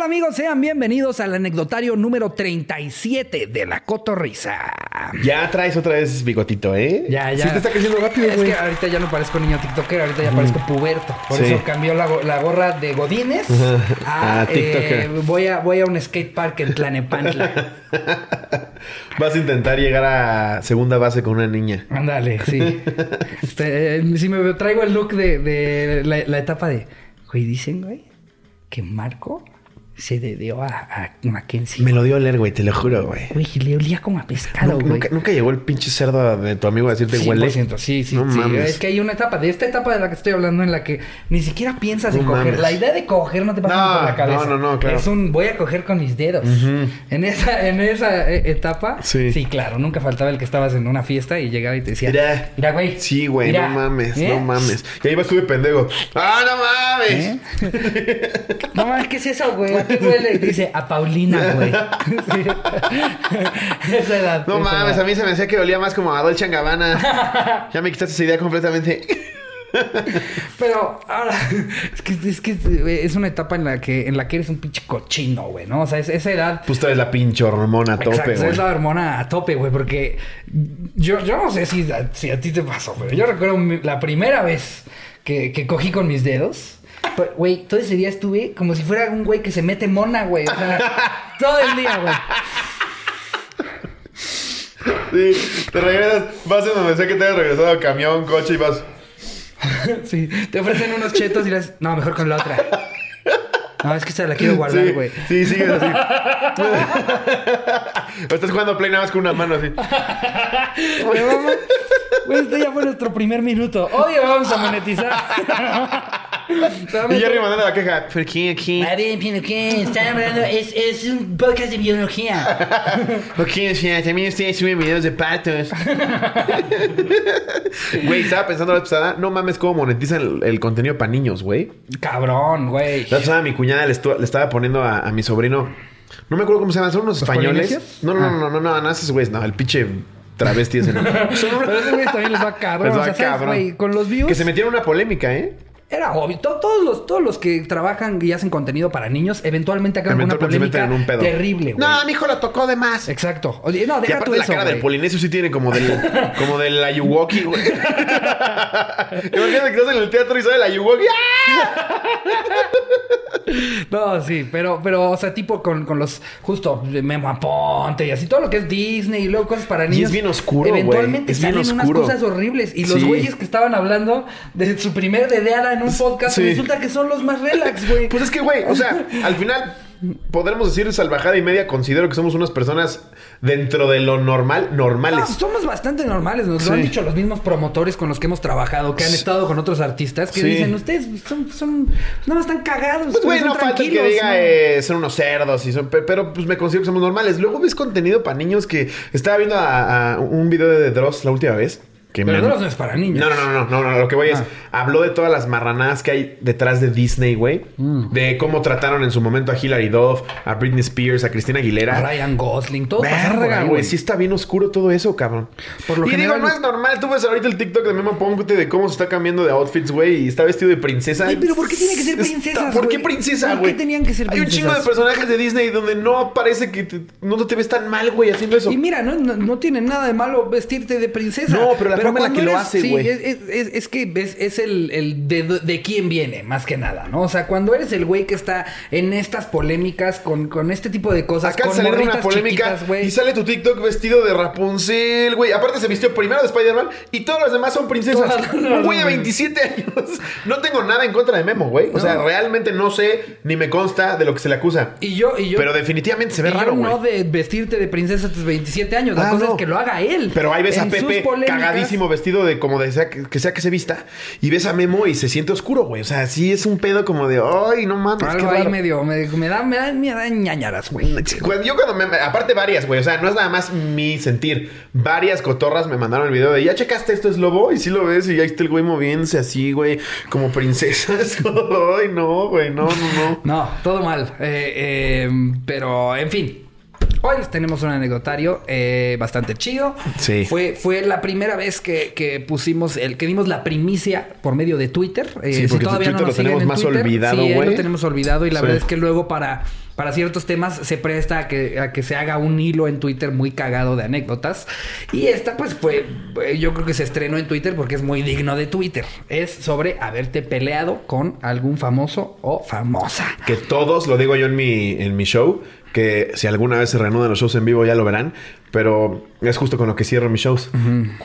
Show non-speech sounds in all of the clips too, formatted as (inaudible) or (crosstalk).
tal amigos? Sean bienvenidos al anecdotario número 37 de La Cotorrisa. Ya traes otra vez bigotito, ¿eh? Ya, ya. Sí te está creciendo rápido, Es güey. que ahorita ya no parezco niño tiktoker, ahorita ya parezco puberto. Por Sí. eso cambió la, go- la gorra de Godines a, Ah, tiktoker. eh, voy, a, voy a un skate park en Tlanepantla. (laughs) Vas a intentar llegar a segunda base con una niña. Ándale, sí. (laughs) Este, eh, sí, me veo- traigo el look de, de la, la etapa de... Güey, dicen, güey, que Marco se debió a, a Mackenzie. Me lo dio a leer, güey, te lo juro, güey. Güey, le olía como a pescado, Nunca, güey. nunca, nunca llegó el pinche cerdo de tu amigo a decirte huele. 100%, sí, sí, No sí. mames. Es que hay una etapa, de esta etapa de la que estoy hablando, en la que ni siquiera piensas en coger. La idea de coger no te pasa No, por la cabeza. no, no, no, claro. Es un voy a coger con mis dedos. En esa, en esa eh, etapa, Sí. claro, nunca faltaba el que estabas en una fiesta y llegaba y te decía, Mira. mira, güey. Sí, güey, no mames, ¿eh? no mames. Y ahí vas tú de pendejo. ¡Ah, no mames! ¿Eh? (laughs) No mames, ¿qué es eso, güey? (laughs) ¿A qué huele? Y te dice, a Paulina, güey. Sí. (laughs) esa edad. No esa mames, edad. a mí se me decía que olía más como a Dolce Gabbana. (laughs) ya me quitaste esa idea completamente. Pero ahora, (laughs) es que, es que es una etapa en la que, en la que eres un pinche cochino, güey, ¿no? O sea, es, esa edad. Pues traes la pinche hormona a tope, Exacto, güey. es la hormona a tope, güey, porque yo, yo no sé si a, si a ti te pasó, pero yo recuerdo la primera vez que, que cogí con mis dedos. Güey, todo ese día estuve como si fuera un güey que se mete mona, güey. O sea, todo el día, güey. Sí, te regresas, vas en donde sea que te hayas regresado camión, coche y vas. Sí, te ofrecen unos chetos y les... No, mejor con la otra. No, es que esta la quiero guardar, Sí, güey. sí, sigues así. o estás jugando play nada más con una mano así. Güey, vamos- güey, este ya fue nuestro primer minuto. Hoy vamos a monetizar. (laughs) Y Jerry mandando la queja. ¿Por qué aquí? A ver, ¿qué? Están hablando, es, es un podcast de biología. ¿Por (laughs) qué? O sea, también ustedes suben videos de patos. (laughs) Güey, estaba pensando la vez pasada, no mames cómo monetizan el, el contenido para niños, güey. Cabrón, güey. La vez pasada mi cuñada le, le estaba poniendo a, a mi sobrino. No me acuerdo cómo se llaman, son unos españoles. No, no, Ah. no, no, no, no, esos güeyes, no, el pinche travesti ese. no. Pero ese güey también les va cabrón. Les va o sea, ¿sabes, cabrón. güey? Con los views. Que se metieron en una polémica, ¿eh? Era obvio. To- Todos los, todos los que trabajan y hacen contenido para niños, eventualmente acaban con una polémica en un pedo. terrible, güey. No, mi hijo la tocó de más. Exacto. Oye, no, Y deja tú aparte la eso, cara del güey. polinesio sí tiene como del, (laughs) como del Ayuwoki, güey. (laughs) Imagínate que estás en el teatro y sale el Ayuwoki. ¡Ah! (laughs) No, sí, pero, pero, o sea, tipo con, con los, justo, Memo Aponte y así, todo lo que es Disney y luego cosas para Y niños. es bien oscuro, güey. Eventualmente Es bien salen unas cosas horribles. Y los Sí. güeyes que estaban hablando de su primer dedeada en un podcast, Sí. resulta que son los más relax, güey. Pues es que, güey, o sea, (laughs) al final podremos decir salvajada y media. Considero que somos unas personas dentro de lo normal, No, normales. somos bastante normales, nos lo han dicho los mismos promotores con los que hemos trabajado, que han estado con otros artistas, que Sí. dicen, ustedes son, son, nada más están cagados. Pues, güey, no falta el que diga ¿no? eh, son unos cerdos y son, pe- pero pues me considero que somos normales. Luego ves contenido para niños que estaba viendo a, a un video de Dross la última vez. Que Pero no es para niños. No, no, no, no, no, no, Lo que voy es. Ah. Habló de todas las marranadas que hay detrás de Disney, güey. Mm. De cómo trataron en su momento a Hilary Duff, a Britney Spears, a Cristina Aguilera. A Ryan Gosling, por Verga, güey. Sí está bien oscuro todo eso, cabrón. Por lo y digo, no es normal. Tú ves ahorita el TikTok de Memo Ponte de cómo se está cambiando de outfits, güey. Y está vestido de princesa. Pero ¿por qué tiene que ser princesas, ¿Por qué güey? princesa, ¿Por qué güey? tenían que ser Hay un chingo de personajes de Disney donde no parece que no te ves tan mal, güey, haciendo eso. Y mira, no, no, no tiene nada de malo vestirte de princesa. No, pero la forma en la que lo hace, güey. es, es- es- es que es, es el, el de, de quién viene, más que nada, ¿no? O sea, cuando eres el güey que está en estas polémicas con, con este tipo de cosas, Acá con sale una polémica chiquitas, y sale tu TikTok vestido de Rapunzel, güey. Aparte se vistió primero de Spider-Man y todas las demás son princesas. Un güey de son 27 años. No tengo nada en contra de Memo, güey. O sea, realmente no sé ni me consta de lo que se le acusa. Y yo, y yo. Pero definitivamente se ve y raro, güey. no de vestirte de princesa a tus 27 años. La Ah, cosa no. es que lo haga él. Pero ahí ves a En Pepe polémicas- vestido de como de sea que, sea que se vista. Y ves a Memo y se siente oscuro, güey. O sea, sí es un pedo como de, ay, no mames. qué Algo ahí raro". medio, me, me da, me da, me da ñañaras, güey. Cuando- yo cuando me... Aparte varias, güey. O sea, no es nada más mi sentir. Varias cotorras me mandaron el video de... ¿Ya checaste esto es lobo? Y sí lo ves y ahí está el güey moviéndose así, güey. Como princesas. (laughs) Ay, no, güey. No, no, no. No, todo mal. Eh, eh, pero, en fin. Hoy les tenemos un anecdotario eh, bastante chido. Sí. Fue, fue la primera vez que, que pusimos el que dimos la primicia por medio de Twitter. Eh, Sí, si porque todavía no nos lo tenemos en más Twitter, olvidado, sí, güey. lo tenemos olvidado y la Sí. verdad es que luego para para ciertos temas se presta a que, a que se haga un hilo en Twitter muy cagado de anécdotas. Y esta, pues, fue, eh, yo creo que se estrenó en Twitter porque es muy digno de Twitter. Es sobre haberte peleado con algún famoso o famosa. Que todos, lo digo yo en mi, en mi show, que si alguna vez se reanudan los shows en vivo ya lo verán, pero es justo con lo que cierro mis shows.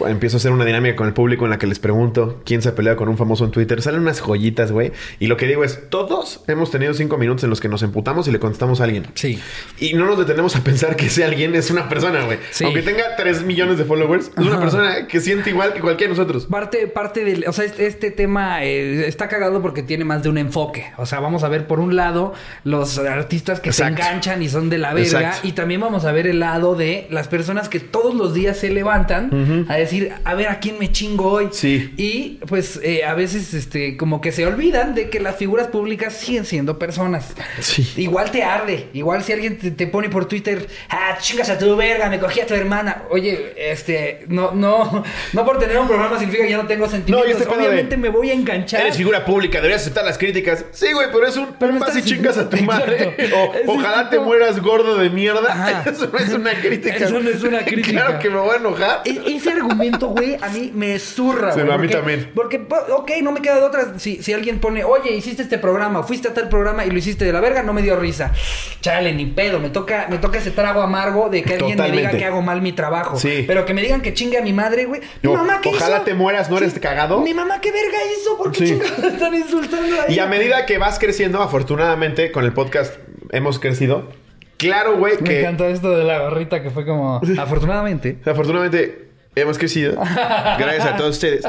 Empiezo a hacer una dinámica con el público en la que les pregunto quién se ha peleado con un famoso en Twitter. Salen unas joyitas, güey. Y lo que digo es, todos hemos tenido cinco minutos en los que nos emputamos y le contestamos a alguien. Sí. Y no nos detenemos a pensar que ese alguien es una persona, güey. Sí. Aunque tenga 3 millones de followers, es una persona que siente igual que cualquiera de nosotros. Parte, parte del. O sea, este, este tema eh, está cagado porque tiene más de un enfoque. O sea, vamos a ver por un lado los artistas que Exacto. se enganchan y son de la verga. Exacto. Y también vamos a ver el lado de las personas que todos los días se levantan a decir, a ver a quién me chingo hoy. Sí. Y pues eh, a veces, este, como que se olvidan de que las figuras públicas siguen siendo personas. Sí. Igual te arde. Igual si alguien te, te pone por Twitter, ah, chingas a tu verga, me cogí a tu hermana. Oye, este, no, no, no por tener un programa significa que ya no tengo sentimientos. No, este de- Obviamente me voy a enganchar. Eres figura pública, deberías aceptar las críticas. Sí, güey, pero es un Pero me vas y estás- chingas a tu (laughs) madre. O, ojalá tipo- te mueras gordo de mierda. (laughs) Eso no es una crítica. Eso no es una (laughs) crítica. claro que me voy a enojar. E- ese argumento, güey, a mí me zurra, Sí, güey. a mí porque- también. Porque, po- ok, no me queda de otra. Si, si alguien pone, oye, hiciste este programa, fuiste a tal programa y lo hiciste de la verga, no me dio risa. Chale, ni pedo. Me toca, me toca ese trago amargo de que alguien me diga que hago mal mi trabajo. Sí. Pero que me digan que chingue a mi madre, güey. Mi No, mamá, ¿qué ojalá hizo? te mueras, ¿no eres cagado? Mi mamá, ¿qué verga hizo? ¿Por qué Sí. chingados están insultando ahí? Y a medida que vas creciendo, afortunadamente, con el podcast hemos crecido. Claro, güey, Me que encantó esto de la gorrita que fue como... Afortunadamente. afortunadamente hemos crecido. Gracias a todos ustedes.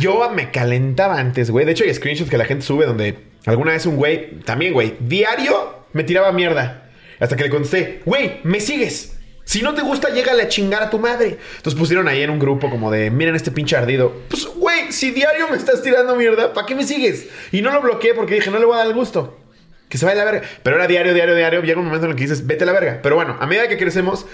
Yo me calentaba antes, güey. De hecho, hay screenshots que la gente sube donde alguna vez un güey, también, güey, diario me tiraba mierda. Hasta que le contesté, güey, me sigues. Si no te gusta, llégale a chingar a tu madre. Entonces pusieron ahí en un grupo como de, miren este pinche ardido. Pues, güey, si diario me estás tirando mierda, ¿para qué me sigues? Y no lo bloqueé porque dije, no le voy a dar el gusto. Que se vaya a la verga. Pero era diario, diario, diario. Llega un momento en el que dices, vete a la verga. Pero bueno, a medida que crecemos,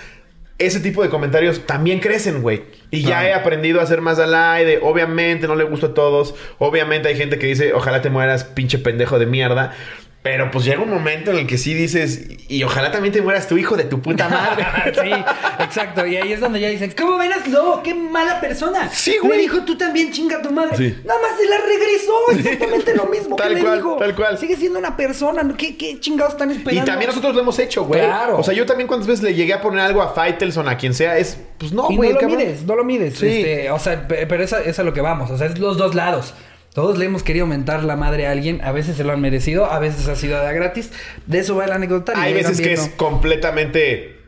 ese tipo de comentarios también crecen, güey. Y ya he aprendido a hacer más al aire. Obviamente no le gusta a todos. Obviamente hay gente que dice, ojalá te mueras, pinche pendejo de mierda. Pero pues llega un momento en el que sí dices, y ojalá también te mueras tu hijo de tu puta madre. (laughs) sí, exacto. Y ahí es donde ya dicen, ¿cómo verás lobo? ¡Qué mala persona! Sí, güey. Le dijo, tú también chinga a tu madre. Sí. Nada más se la regresó. Exactamente lo mismo Tal que le cual, dijo. tal cual. Sigue siendo una persona. ¿no? ¿Qué, qué chingados están Y esperando? también nosotros lo hemos hecho, güey. Claro. O sea, yo también cuántas veces le llegué a poner algo a Faitelson, a quien sea, es, pues no, Y güey. no lo cabrón. mides, no lo mides. Sí. Este, o sea, pe- pero esa, esa es a lo que vamos. O sea, es los dos lados. Todos le hemos querido aumentar la madre a alguien. A veces se lo han merecido, a veces ha sido de gratis. De eso va el anecdotario. Hay veces que es completamente.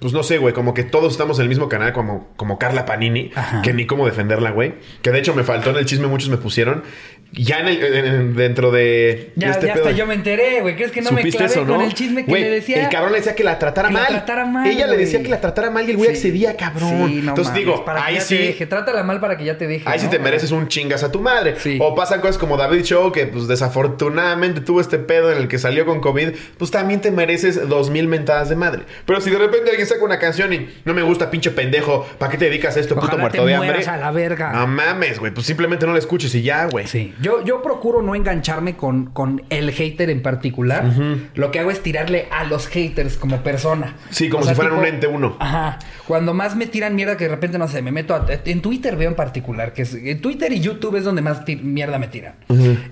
Pues no sé, güey, como que todos estamos en el mismo canal, como, como Carla Panini, Ajá. que ni cómo defenderla, güey. Que de hecho me faltó en el chisme, muchos me pusieron. Ya en el, en- en- dentro de. Ya, este ya pedo hasta yo me enteré, güey. ¿Crees que no me ¿Supiste clavé eso, no? con el chisme que Güey, le decía? El cabrón le decía que la tratara Que la mal. tratara mal, Ella le decía que la tratara mal y el güey Sí. accedía, cabrón. Sí, no Entonces mames, digo, para ahí sí. Te deje. Trátala mal para que ya te deje. Ahí sí ¿no? te mereces un chingas a tu madre. Sí. O pasan cosas como David Show, que pues desafortunadamente tuvo este pedo en el que salió con COVID. Pues también te mereces dos mil mentadas de madre. Pero si de repente alguien saca una canción y no me gusta, pinche pendejo, ¿para qué te dedicas a esto, puto muerto te de hambre? a la verga. No mames, güey. Pues simplemente no lo escuches y ya, güey. Sí, yo, yo procuro no engancharme con, con el hater en particular. Lo que hago es tirarle a los haters como persona. Sí, como si fueran un ente uno. Ajá. Cuando más me tiran mierda que de repente, no sé, me meto a... En Twitter veo en particular, que es... En Twitter y YouTube es donde más mierda me tiran.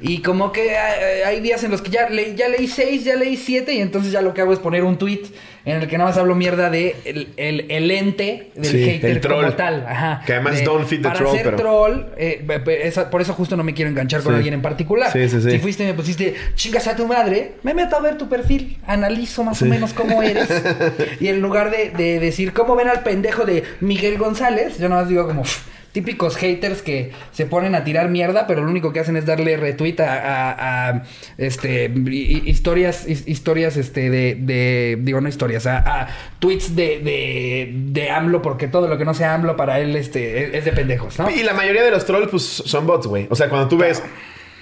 Y como que eh, hay días en los que ya, le- ya leí seis, ya leí siete y entonces ya lo que hago es poner un tweet en el que nada más hablo mierda de el, el, el ente del Sí, hater el troll. como tal. Ajá. Que además De- don't feed the para troll, ser pero- troll, eh, esa- por eso justo no me quiero enganchar con Sí. alguien en particular. Sí, sí, sí. Si fuiste y me pusiste chingas a tu madre, me meto a ver tu perfil, analizo más o menos cómo eres. (laughs) y en lugar de, de decir cómo ven al pendejo de Miguel González, yo nada más digo como "Uf, típicos haters que se ponen a tirar mierda, pero lo único que hacen es darle retweet a, a- a, este hi- historias, his- historias este de, de- digo no historias, a, a tweets de, de, de AMLO, porque todo lo que no sea AMLO para él este es, es de pendejos, ¿no? Y la mayoría de los trolls, pues, son bots, güey. O sea, cuando tú ves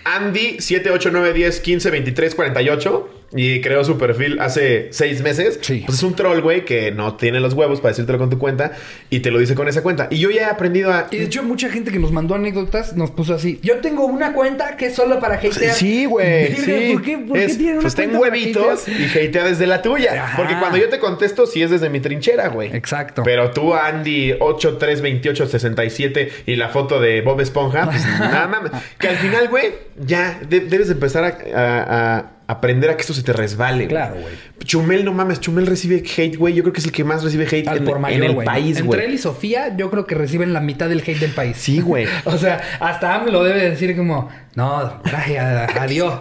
Andy 7, 8, 9, 10, 15, 23, 48, y creó su perfil hace seis meses. Sí. Pues es un troll, güey, que no tiene los huevos para decírtelo con tu cuenta y te lo dice con esa cuenta. Y yo ya he aprendido a. Y de hecho, mucha gente que nos mandó anécdotas nos puso así. Yo tengo una cuenta que es solo para hatear. Sí, güey. (laughs) Sí. ¿Por qué, por qué Es, tienen una pues ten cuenta para huevitos y hatea desde la tuya. Ajá. Porque cuando yo te contesto, sí es desde mi trinchera, güey. Exacto. Pero tú, Andy, 832867 y la foto de Bob Esponja, pues (laughs) nada mames. Que al final, güey, ya de- debes de empezar a, a- a aprender a que esto se te resbale. Claro, güey. Chumel, no mames, Chumel recibe hate, güey. Yo creo que es el que más recibe hate en, por en mayor, el güey. país, Entre güey. él y Sofía, yo creo que reciben la mitad del hate del país. Sí, güey. (laughs) O sea, hasta AMLO debe decir como, no, gracias, adiós.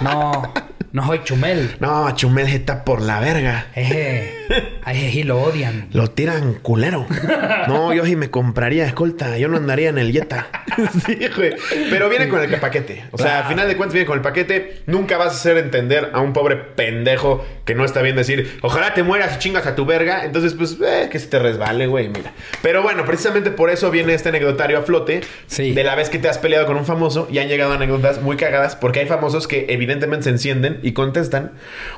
No, no soy chumel. No, Chumel está por la verga. Eje, ay, sí lo odian. Lo tiran culero. No, yo sí me compraría escolta. Yo no andaría en el Jetta. (laughs) sí, güey. Pero viene con el paquete. O sea, al final de cuentas viene con el paquete. Nunca vas a hacer entender a un pobre pendejo que no está bien decir, ojalá te mueras y chingas a tu verga. Entonces, pues, eh, que se te resbale, güey, mira. Pero bueno, precisamente por eso viene este anecdotario a flote. Sí. De la vez que te has peleado con un famoso y han llegado anécdotas muy cagadas porque hay famosos que evidentemente se encienden y contestan.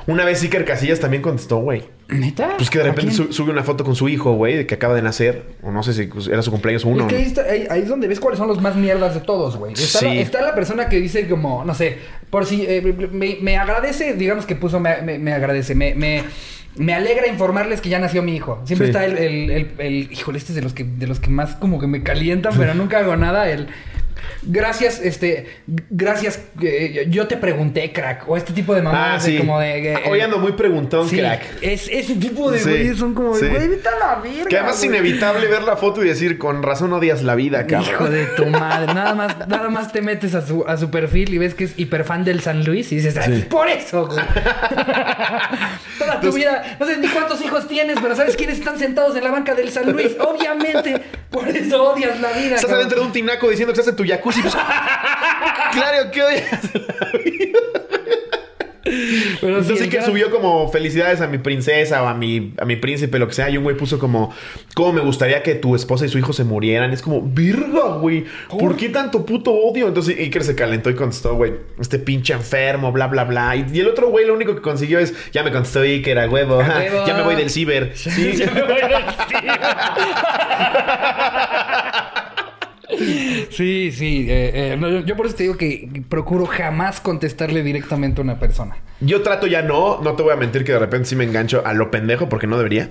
Una vez Iker Casillas también contestó, güey. ¿Neta? Pues que de ¿A repente su- sube una foto con su hijo, güey, de que acaba de nacer. O no sé si pues, era su cumpleaños uno. Es que ahí, está- ahí- ahí es donde ves cuáles son los más mierdas de todos, güey. Está, la, Sí. está la persona que dice como, no sé, por si eh, me, me agradece, digamos que puso me, me- me agradece, me, me, me alegra informarles que ya nació mi hijo. Siempre Sí. está el, el, el, el- híjole, este es de los que, de los que más como que me calientan, pero (laughs) nunca hago nada, el gracias, este, gracias, eh, yo te pregunté, crack, o este tipo de Ah, mamadas de sí. como de... eh, Hoy ando muy preguntón, sí, crack. Es, ese tipo de Sí, güeyes son como de, güey, vete a la verga, Que además es güey". inevitable ver la foto y decir, con razón odias la vida, cabrón. Hijo de tu madre. Nada más, nada más te metes a su, a su perfil y ves que es hiperfan del San Luis y dices, "Ay, por eso, güey. (laughs) Toda tu vida, no sé ni cuántos hijos tienes, pero sabes quiénes están sentados en la banca del San Luis. Obviamente, por eso odias la vida. Estás cabrón. adentro de un tinaco diciendo que estás en tu jacuzzi. Pues, (laughs) claro que odias. Pero Entonces sí que subió como felicidades a mi princesa o a mi, a mi príncipe, lo que sea. Y un güey puso como, ¿cómo me gustaría que tu esposa y su hijo se murieran? Es como, virga, güey. ¿Por qué tanto puto odio? Entonces Iker se calentó y contestó, güey, este pinche enfermo, bla, bla, bla. Y, y el otro güey lo único que consiguió es, ya me contestó Iker a huevo. A (laughs) huevo. (laughs) ya me voy del ciber. Sí. Ya me voy del Sí, sí. eh, eh, yo por eso te digo que procuro jamás contestarle directamente a una persona. Yo trato ya no, no te voy a mentir que de repente sí me engancho a lo pendejo porque no debería.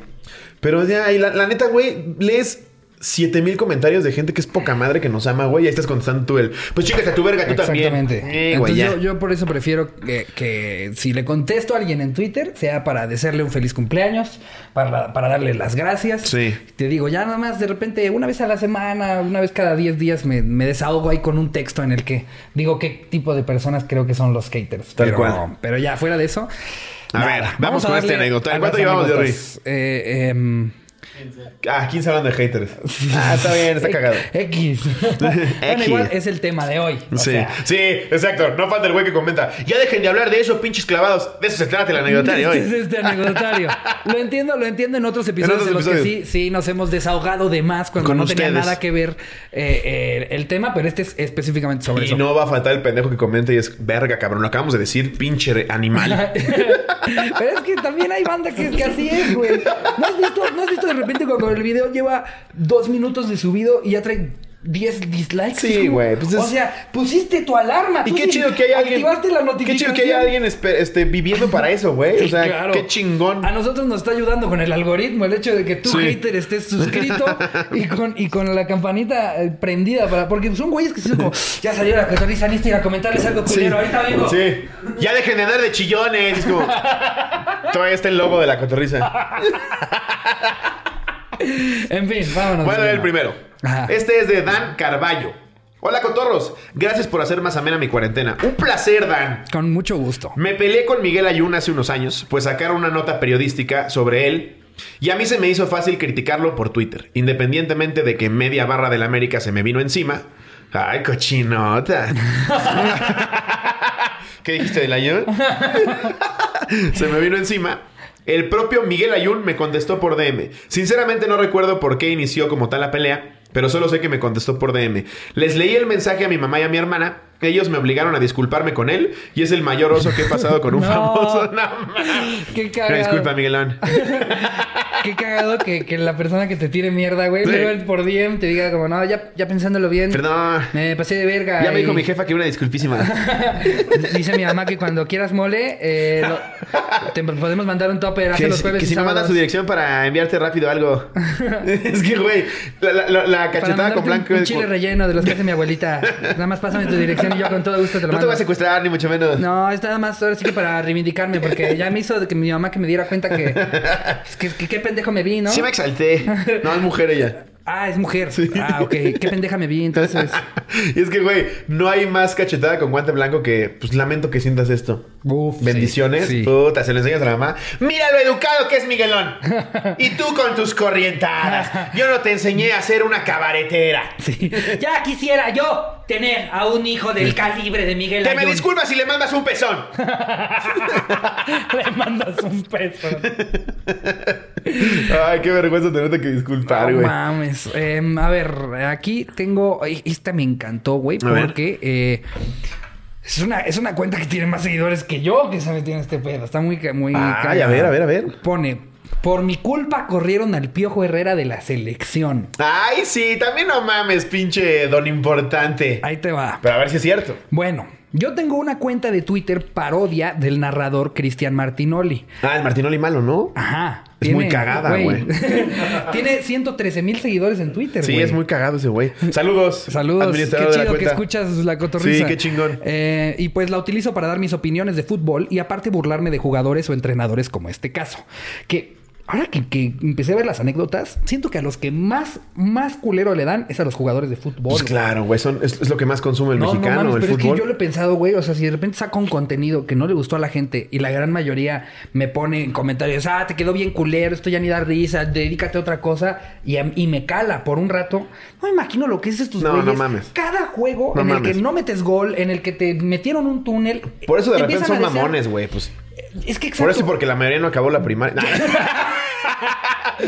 Pero ya, y la, la neta, güey, lees 7000 comentarios de gente que es poca madre que nos ama, güey. Y ahí estás contestando tú el, pues chicas a tu verga, tú también. Exactamente. Eh, Entonces yo, yo por eso prefiero que, que si le contesto a alguien en Twitter, sea para desearle un feliz cumpleaños, para, para darle las gracias. Sí. Te digo, ya nada más de repente, una vez a la semana, una vez cada 10 días, me, me desahogo ahí con un texto en el que digo qué tipo de personas creo que son los. Tal pero, cual. Pero ya, fuera de eso. A ver, vamos con este darle anecdotario. a ¿Cuánto llevamos, Jerry? Eh, em, Ah, 15 hablando de haters. Ah, está bien, está (laughs) cagado. X. (laughs) bueno, igual es el tema de hoy. o Sí, sea, sí, exacto. No falta el güey que comenta. Ya dejen de hablar de eso, pinches clavados. De eso se trata el anecdotario (laughs) Este es hoy. este anecdotario. Lo entiendo, lo entiendo en otros episodios otros en los que sí, sí nos hemos desahogado de más cuando Con no tenía ustedes. nada que ver eh, eh, el tema, pero este es específicamente sobre Y eso. no va a faltar el pendejo que comente y es verga, cabrón. Lo acabamos de decir, pinche animal. pero es que también hay banda que, que así es, güey. ¿No has, visto, ¿No has visto de repente cuando el video lleva dos minutos de subido y ya trae 10 dislikes? Sí, güey, pues es- O sea, pusiste tu alarma. Y qué sí chido que hay alguien. Activaste la Qué notificación. chido que hay alguien este, viviendo para eso, güey. O sea, claro. qué chingón. A nosotros nos está ayudando con el algoritmo, el hecho de que tú, Sí. hater, estés suscrito y con, y con la campanita eh, prendida para. Porque son güeyes que son como, ya salió la cotorriza, necesito ir a comentarles algo culero, ahorita vengo. Sí. Ya dejen de andar de chillones. Es como. Todavía está el logo de la cotorriza. (laughs) (laughs) En fin, vámonos. Voy a leer el primero. Ajá. Este es de Dan Carballo. Hola, cotorros. Gracias por hacer más amena mi cuarentena. Un placer, Dan. Con mucho gusto. Me peleé con Miguel Ayun hace unos años, pues sacaron una nota periodística sobre él. Y a mí se me hizo fácil criticarlo por Twitter, independientemente de que media barra del América se me vino encima. Ay, cochinota. (laughs) (laughs) ¿Qué dijiste del Ayun? se me vino encima. El propio Miguel Ayun me contestó por DM. Sinceramente no recuerdo por qué inició como tal la pelea, pero solo sé que me contestó por DM. Les leí el mensaje a mi mamá y a mi hermana Ellos me obligaron a disculparme con él y es el mayor oso que he pasado con un (laughs) No. famoso. (laughs) No. Qué cagado. disculpa, Miguelón. (laughs) Qué cagado que, que la persona que te tire mierda, güey, Sí. luego por DM te diga como, no, ya, ya pensándolo bien. Perdón. Me pasé de verga. Ya me dijo mi jefa que una disculpísima. Dice mi mamá que cuando quieras mole, eh, lo- te podemos mandar un topper hace los jueves que si me mandas su dirección para enviarte rápido algo. es que, güey, la, la- la- cachetada con blanco. un, un chile relleno de los que hace mi abuelita. Nada más pásame tu dirección yo con todo gusto te lo No te mando. voy a secuestrar, ni mucho menos. No, es nada más ahora sí que para reivindicarme, porque ya me hizo de que mi mamá que me diera cuenta que, es que, que qué pendejo me vi, ¿no? Sí me exalté. No, es mujer ella. Ah, es mujer. Ah, ok. Qué pendeja me vi, entonces. (laughs) y es que, güey, no hay más cachetada con guante blanco que, pues, lamento que sientas esto. Uf, Bendiciones. sí, sí. Puta, se lo enseñas a la mamá. Mira lo educado que es Miguelón. (laughs) y tú con tus corrientadas. Yo no te enseñé a ser una cabaretera. Sí. (laughs) Ya quisiera yo tener a un hijo del calibre de Miguel me Ayun. disculpas si le mandas un pezón. (laughs) Le mandas un peso. Ay, qué vergüenza tenerte que disculpar, No güey. mames. Em, a ver, aquí tengo. Esta me encantó, güey, A ver. porque eh, es, una, es una cuenta que tiene más seguidores que yo que se metió en este pedo. Está muy, muy. Ay, a ver, a ver, a ver. Pone. Por mi culpa corrieron al Piojo Herrera de la selección. Ay, sí, también no mames, pinche don importante. Ahí te va. Pero a ver si es cierto. Bueno, yo tengo una cuenta de Twitter parodia del narrador Cristian Martinoli. Ah, el Martinoli malo, ¿no? Ajá. Es muy cagada, güey. (laughs) tiene 113 mil seguidores en Twitter, Sí, güey. es muy cagado ese güey. Saludos. Saludos, qué chido que escuchas la cotorriza. Sí, qué chingón. Eh, y pues la utilizo para dar mis opiniones de fútbol y aparte burlarme de jugadores o entrenadores como este caso. Que ahora que, que empecé a ver las anécdotas, siento que a los que más, más culero le dan es a los jugadores de fútbol. Pues claro, güey, son- es, es lo que más consume el No, no mexicano, mames, el pero fútbol. es que yo lo he pensado, güey. O sea, si de repente saco un contenido que no le gustó a la gente y la gran mayoría me pone en comentarios, ah, te quedó bien culero, esto ya ni da risa, dedícate a otra cosa y, a- y me cala por un rato. No me imagino lo que es estos No, güeyes. no mames. Cada juego en el mames. que no metes gol, en el que te metieron un túnel. Por eso de te repente son mamones, güey. Pues, Es que exacto. por eso porque la mayoría no acabó la primaria. (laughs)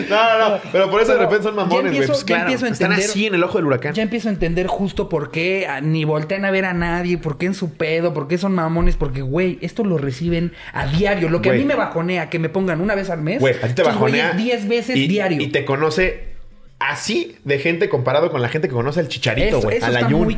No, no, no. Pero por eso de repente son mamones, güey. empiezo- Pues ya claro. empiezo a Están entender- así en el ojo del huracán. Ya empiezo a entender justo por qué ah, ni voltean a ver a nadie, por qué en su pedo, por qué son mamones, porque, güey, esto lo reciben a diario. Lo que a mí me bajonea que me pongan una vez al mes, Güey, a ti te bajonea. güeyes 10 veces y, diario. Y te conoce así de gente comparado con la gente que conoce al Chicharito, güey. A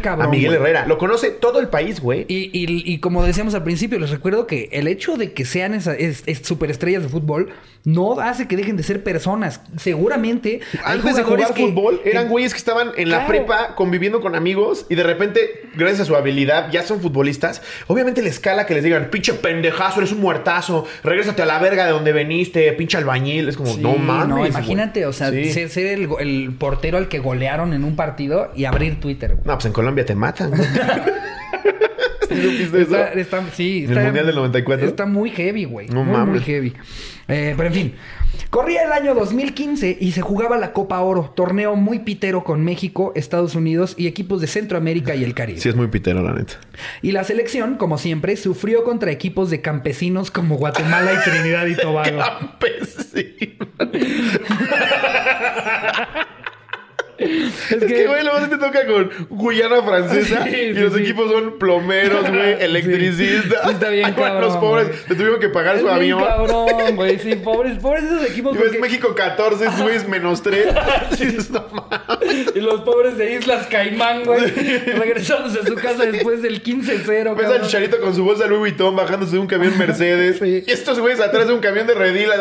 cabrón, a Miguel. Herrera. Lo conoce todo el país, güey. Y, y- y como decíamos al principio, les recuerdo que el hecho de que sean esas es, es superestrellas de fútbol no hace que dejen de ser personas. Seguramente Antes de jugar que- fútbol, eran que- güeyes que estaban en la Claro. prepa conviviendo con amigos y de repente, gracias a su habilidad, ya son futbolistas. Obviamente les cala que les digan, pinche pendejazo, eres un muertazo, regrésate a la verga de donde veniste, pinche albañil. Es como, Sí, no mames. No, güey". imagínate, o sea, Sí. ser, ser el, portero al que golearon en un partido y abrir Twitter. güey. No, pues en Colombia te matan. (laughs) (laughs) Está, está- sí, ¿En está- el Mundial del 94? Está muy heavy, güey. No muy, muy mames. heavy. Eh, pero en fin. Corría el año 2015 y se jugaba la Copa Oro, torneo muy pitero con México, Estados Unidos y equipos de Centroamérica y el Caribe. Sí, es muy pitero, la neta. Y la selección, como siempre, sufrió contra equipos de campesinos como Guatemala y Trinidad y (laughs) Tobago. Campesino. (laughs) Es Es que, güey, luego se te toca con Guyana francesa (laughs) Sí, y sí, los sí. equipos son plomeros, güey, (laughs) electricistas. Está bien (laughs) Ay, cabrón, Los pobres güey. le tuvieron que pagar Es su avión. cabrón, güey. Sí, pobres, pobres esos equipos. Y ves porque- México 14, Suiz menos 3. no mames. Y los pobres de Islas Caimán, güey. regresándose a su casa después del 15-0. Ves al. Chicharito con su bolsa Louis Vuitton bajándose de un camión Mercedes. Y estos güeyes atrás de un camión de redilas.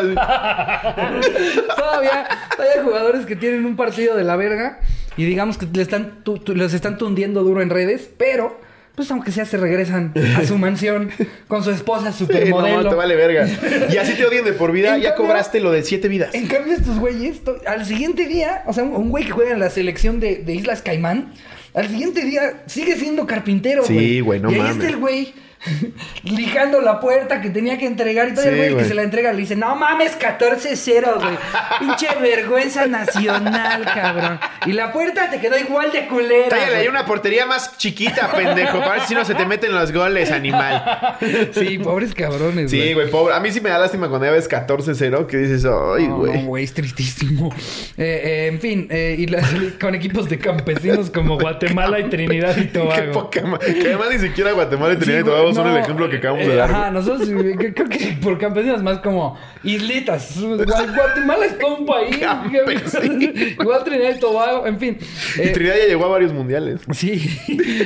Todavía hay jugadores que tienen un partido de la verga y digamos que le están tu- tu- les están tundiendo duro en redes, pero pues aunque sea se regresan a su (laughs) mansión con su esposa Sí, no, supermodelo. te vale verga. Y así te odian de por vida. En ya cambio- cobraste lo de siete vidas. En cambio, estos güeyes, al siguiente día, o sea, un, un güey que juega en la selección de, de Islas Caimán, al siguiente día sigue siendo carpintero, Sí, güey. güey, no y ahí mames. está el güey (laughs) lijando la puerta que tenía que entregar y todo Sí, el güey que güey. se la entrega le dice, no mames, 14-0, güey. Pinche vergüenza nacional, cabrón. Y la puerta te quedó igual de culera. Tállale ahí güey. una portería más chiquita, pendejo. Para ver si no se te meten los goles, animal. (laughs) Sí, pobres cabrones, Sí, güey, pobre. A mí sí me da lástima cuando ya ves 14-0 que dices, ay, güey. no, güey, es tristísimo. Eh, eh, en fin, eh, y las- con equipos de campesinos como Guatemala y Trinidad y Qué Tobago. poca ma- Que además ni siquiera Guatemala y Trinidad y Tobago son el ejemplo que acabamos de eh, dar. Ajá, nosotros creo que (laughs) por campesinos más como islitas. Gua- Guatemala es todo un país. (laughs) (laughs) Igual Trinidad y Tobago, en fin. Y Eh, Trinidad ya llegó a varios mundiales. sí,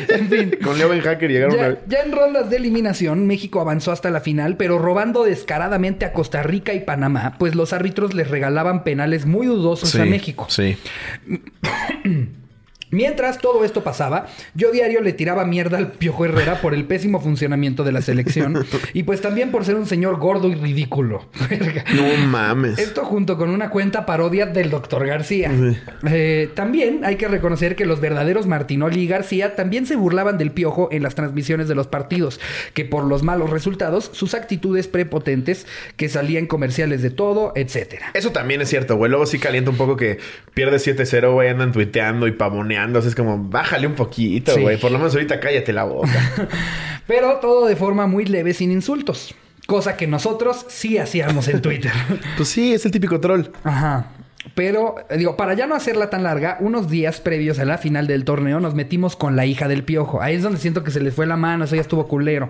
en fin. Con Leo Ben Hacker llegaron Ya, ya en rondas de eliminación, México avanzó hasta la final, pero robando descaradamente a Costa Rica y Panamá, pues los árbitros les regalaban penales muy dudosos a México. Sí. (clears throat) Mientras todo esto pasaba, yo diario le tiraba mierda al Piojo Herrera por el pésimo funcionamiento de la selección y pues también por ser un señor gordo y ridículo. (laughs) No mames. Esto junto con una cuenta parodia del doctor García. Eh, también hay que reconocer que los verdaderos Martinoli y García también se burlaban del piojo en las transmisiones de los partidos, que por los malos resultados, sus actitudes prepotentes, que salían comerciales de todo, etcétera. Eso también es cierto, güey. Luego sí calienta un poco que pierde 7-0, güey. Andan tuiteando y pavoneando. O sea, es como, bájale un poquito, Sí. güey. Por lo menos ahorita cállate la boca. (laughs) Pero todo de forma muy leve sin insultos. Cosa que nosotros sí hacíamos en Twitter. (laughs) pues sí, es el típico troll. Ajá. Pero, eh, digo, para ya no hacerla tan larga, unos días previos a la final del torneo nos metimos con la hija del piojo. Ahí es donde siento que se les fue la mano, eso ya estuvo culero.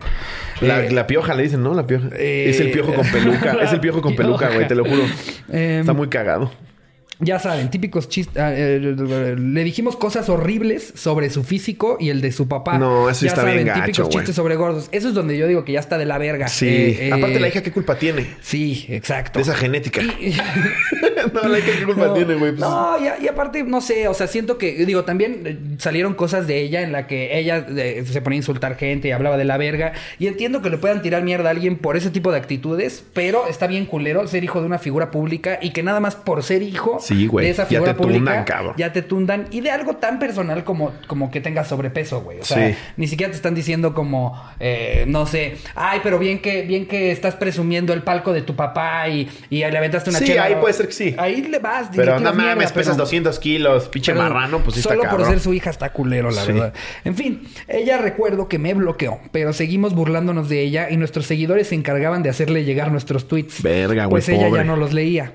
La, Eh, la pioja le dicen, ¿no? La pioja. Eh, es el piojo con peluca. es el piojo con (laughs) peluca, güey, te lo juro. Em, Está muy cagado. Ya saben, típicos chistes. le dijimos cosas horribles sobre su físico y el de su papá. No, eso ya está saben, bien gacho, típicos chistes sobre gordos. Eso es donde yo digo que ya está de la verga. Sí. Eh, eh, Aparte, la hija, ¿qué culpa tiene? Sí, exacto. De esa genética. Y- (laughs) no, la ¿qué culpa No, tiene, güey? Pues, No, y, y aparte, no sé, o sea, siento que, digo, también eh, salieron cosas de ella en la que ella eh, se ponía a insultar gente y hablaba de la verga. Y entiendo que le puedan tirar mierda a alguien por ese tipo de actitudes, pero está bien culero ser hijo de una figura pública y que nada más por ser hijo Sí, güey, de esa ya figura te pública tundan, cabrón. ya te tundan y de algo tan personal como, como que tengas sobrepeso, güey. O sea, Sí. ni siquiera te están diciendo como, eh, no sé, ay, pero bien que, bien que estás presumiendo el palco de tu papá y, y le aventaste una Sí, chela. ahí puede ser que sí. Ahí le vas. Pero le no mames, pesas pero- 200 kilos, pinche pero marrano, pues sí está Solo por cabrón. ser su hija está culero, la Sí. verdad. En fin, ella recuerdo que me bloqueó, pero seguimos burlándonos de ella y nuestros seguidores se encargaban de hacerle llegar nuestros tweets. Verga, güey, Pues ella pobre. ya no los leía.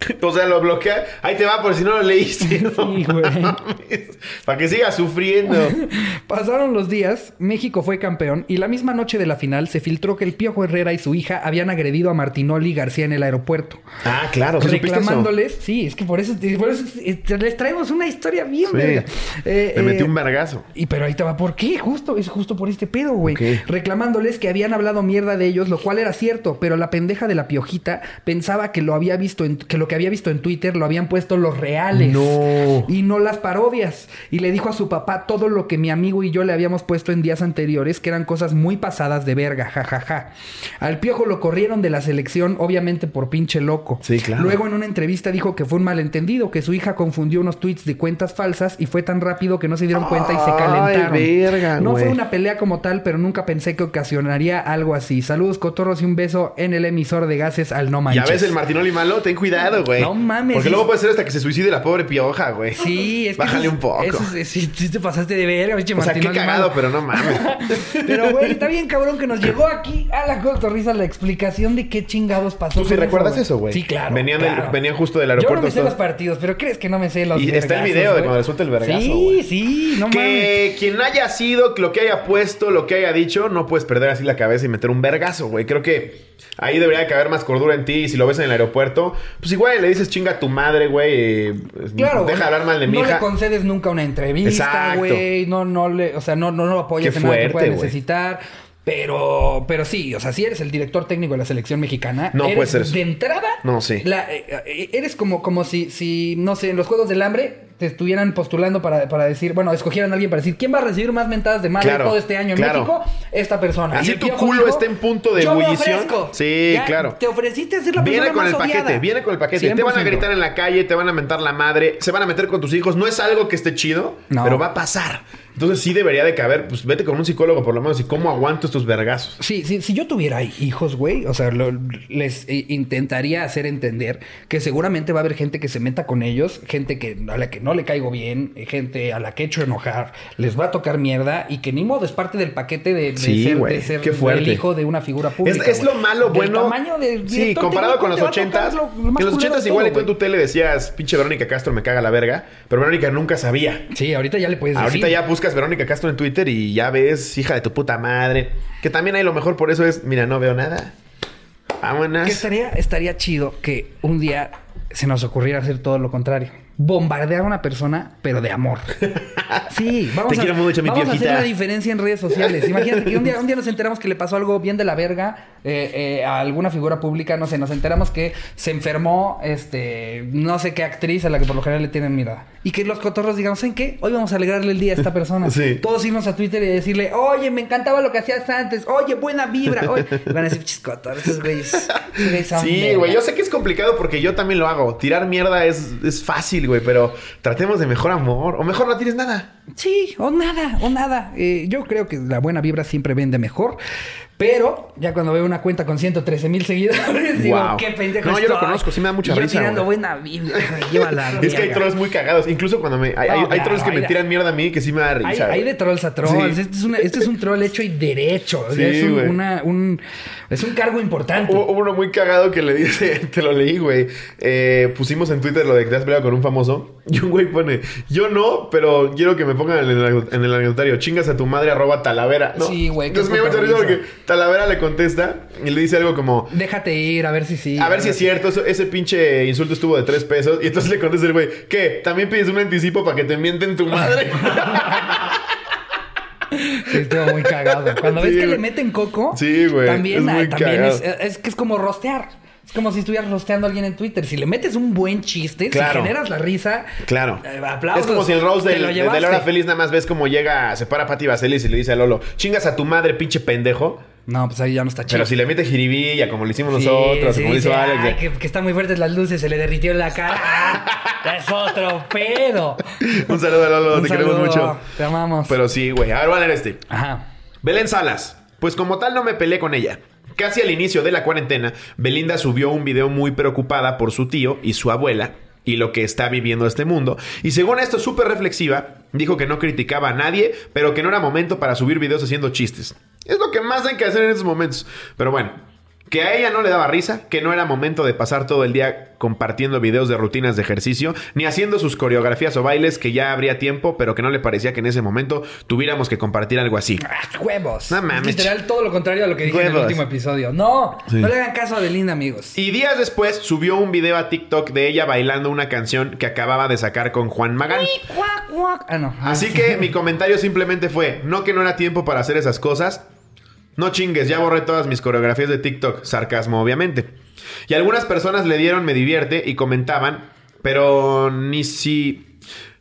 (laughs) O sea, lo bloquea. Ahí te va por si no lo leíste. ¿no? Sí, güey. (laughs) Para que siga sufriendo. (laughs) Pasaron los días, México fue campeón y la misma noche de la final se filtró que el Piojo Herrera y su hija habían agredido a Martinoli García en el aeropuerto. Ah, claro. ¿sí eso? reclamándoles, sí, es que por eso, por eso eh, les traemos una historia bien Sí. verga. Eh, Le metí eh, un vergazo. Y pero ahí te va, ¿por qué? Justo, es justo por este pedo, güey. Reclamándoles que habían hablado mierda de ellos, lo cual era cierto, pero la pendeja de la piojita pensaba que lo había visto en, que lo que había visto en Twitter lo habían puesto los reales. No. Y no las parodias. Y le dijo a su papá todo lo que mi amigo y yo le habíamos puesto en días anteriores, que eran cosas muy pasadas de verga, jajaja. Al piojo lo corrieron de la selección, obviamente por pinche loco. Sí, claro. Luego en una entrevista dijo que fue un malentendido, que su hija confundió unos tweets de cuentas falsas y fue tan rápido que no se dieron cuenta y se Ay, calentaron. verga, no fue una pelea como tal, pero nunca pensé que ocasionaría algo así. Saludos, cotorros, y un beso en el emisor de gases al no manches. Ya ves el Martinoli malo, ten cuidado, güey. No mames, Porque sí. luego puede ser hasta que se suicide la pobre pioja, güey. Sí, es que. Bájale eso un poco. eso es- sí, te pasaste de verga, pinche O sea, qué cagado, pero no mames. (laughs) Pero, güey, está bien cabrón que nos llegó aquí a la cotorriza la explicación de qué chingados pasó. ¿Tú sí recuerdas eso, güey? Sí, claro. Venían del- venían justo del Yo aeropuerto no me sé los partidos, pero ¿crees que no me sé los Y está el video de cuando le suelta el vergazo, Sí, sí, no mames. Que quien haya sido, lo que haya puesto, lo que haya dicho, no puedes perder así la cabeza y meter un vergazo, güey. Creo que ahí debería de caber más cordura en ti. Y si lo ves en el aeropuerto, pues igual le dices chinga a tu madre, güey. eh, Claro, Deja de hablar mal de mi no hija. le concedes nunca una entrevista, güey. No, no le, o sea, no, no lo apoyas Qué en nada que pueda necesitar. Pero, pero sí, o sea, si eres el director técnico de la selección mexicana, No eres puede ser eso. de entrada, No, sí. la- eh, eh, eres como, como si, si, no sé, en los Juegos del Hambre te estuvieran postulando para, para decir, bueno, escogieran a alguien para decir, ¿quién va a recibir más mentadas de madre Claro, todo este año en claro. México? Esta persona. Así tu culo esté en punto de "Yo me ebullición". ofrezco". Sí, Ya, claro. Te ofreciste a ser la persona Viene con más el paquete, odiada. viene con el paquete. Te van a 100%. gritar en la calle, te van a mentar la madre, se van a meter con tus hijos. No es algo que esté chido, No. pero va a pasar. Entonces sí debería de caber, pues vete con un psicólogo por lo menos y cómo aguanto estos vergazos. Sí, sí, si yo tuviera hijos, güey, o sea, lo- les eh, intentaría hacer entender que seguramente va a haber gente que se meta con ellos, gente que a la que no le caigo bien, eh, gente a la que he hecho enojar, les va a tocar mierda y que ni modo es parte del paquete de, de Sí, ser, de el hijo de una figura pública. Es, es lo malo, Del bueno. tamaño sí, comparado con los ochentas. En los ochentas igual y tú en tu tele decías, pinche Verónica Castro me caga la verga. Pero Verónica nunca sabía. Sí, ahorita ya le puedes decir. Ahorita ya buscas Verónica Castro en Twitter y ya ves, hija de tu puta madre. Que también hay lo mejor por eso es, mira, no veo nada. Vámonos. Que estaría, estaría chido que un día se nos ocurriera hacer todo lo contrario. Bombardear a una persona, pero de amor. (laughs) Sí, vamos, Te a, mucho, mi vamos a hacer una diferencia en redes sociales. Imagínate que un día, un día nos enteramos que le pasó algo bien de la verga eh, eh, a alguna figura pública. No sé, nos enteramos que se enfermó, este, no sé qué actriz a la que por lo general le tienen mirada. Y que los cotorros digan, ¿saben qué? Hoy vamos a alegrarle el día a esta persona. (laughs) Sí. Todos irnos a Twitter y decirle, oye, me encantaba lo que hacías antes. Oye, buena vibra. Oye. Y van a decir, cotorros, esos güeyes. Sí, verga". güey, yo sé que es complicado porque yo también lo hago. Tirar mierda es, es fácil, pero tratemos de mejor amor. O mejor no tires nada. Sí, o nada, o nada. Eh, yo creo que la buena vibra siempre vende mejor. Pero ya cuando veo una cuenta con 113 mil seguidores, digo, Wow. qué pendejo No, yo lo estoy". conozco, sí me da mucha Y yo risa, tirando güey. buena vibra, (laughs) llévala. Es que hay trolls muy cagados. Incluso cuando me. Hay, hay- No, hay claro, trolls que hay me tiran mierda a mí que sí me da risa. hay de trolls a trolls. Sí. Este, es una- este es un troll hecho y derecho. O sea, Sí, es, un, güey. una- un- es un cargo importante. Hubo uno muy cagado que le dice, (laughs) te lo leí, güey. Eh, pusimos en Twitter lo de que te has peleado con un famoso. Y un güey pone, yo no, pero quiero que me pongan en el, en el anecdotario, chingas a tu madre arroba talavera. ¿no? Sí, güey, Entonces me dio mucha risa. porque Talavera le contesta y le dice algo como, Déjate ir, a ver si sí. a ver si es cierto, eso- ese pinche insulto estuvo de tres pesos. Y entonces le contesta el güey, ¿qué? ¿También pides un anticipo para que te mienten tu madre? Sí, estuvo muy cagado. Cuando ves Sí, que le meten coco, Sí, güey, también, es muy también cagado. es, es que es como rostear. Es como si estuvieras rosteando a alguien en Twitter. Si le metes un buen chiste, Claro. si generas la risa, Claro. eh, aplausos. Es como si el Rose Te del- lo de, de llevaste. la hora feliz nada más ves como llega, se para Pati Vaselis y le dice a Lolo, chingas a tu madre, pinche pendejo. No, pues ahí ya no está chido. Pero si le mete jiribilla, como lo hicimos Sí, nosotros, sí, como lo hizo dice, Alex. "Ay, de- que, que están muy fuertes las luces, se le derritió la cara. (laughs) Ah, es otro pedo. Un saludo a Lolo, Un te queremos mucho. Te amamos. Pero sí, güey. A ver, voy a leer este. Ajá. Belén Salas. Pues como tal no me peleé con ella. Casi al inicio de la cuarentena, Belinda subió un video muy preocupada por su tío y su abuela y lo que está viviendo este mundo. Y según esto, súper reflexiva, dijo que no criticaba a nadie, pero que no era momento para subir videos haciendo chistes. Es lo que más hay que hacer en estos momentos. Pero bueno, que a ella no le daba risa, que no era momento de pasar todo el día compartiendo videos de rutinas de ejercicio, ni haciendo sus coreografías o bailes, que ya habría tiempo, pero que no le parecía que en ese momento tuviéramos que compartir algo así. Ah, huevos. No mames. Literal todo lo contrario a lo que dije en el último episodio. No, Sí. no le hagan caso a Belinda, amigos. Y días después subió un video a TikTok de ella bailando una canción que acababa de sacar con Juan Magán. Ah, no. Así que mi comentario simplemente fue, no que no era tiempo para hacer esas cosas. No chingues, ya borré todas mis coreografías de TikTok, sarcasmo obviamente. Y algunas personas le dieron me divierte y comentaban, pero ni si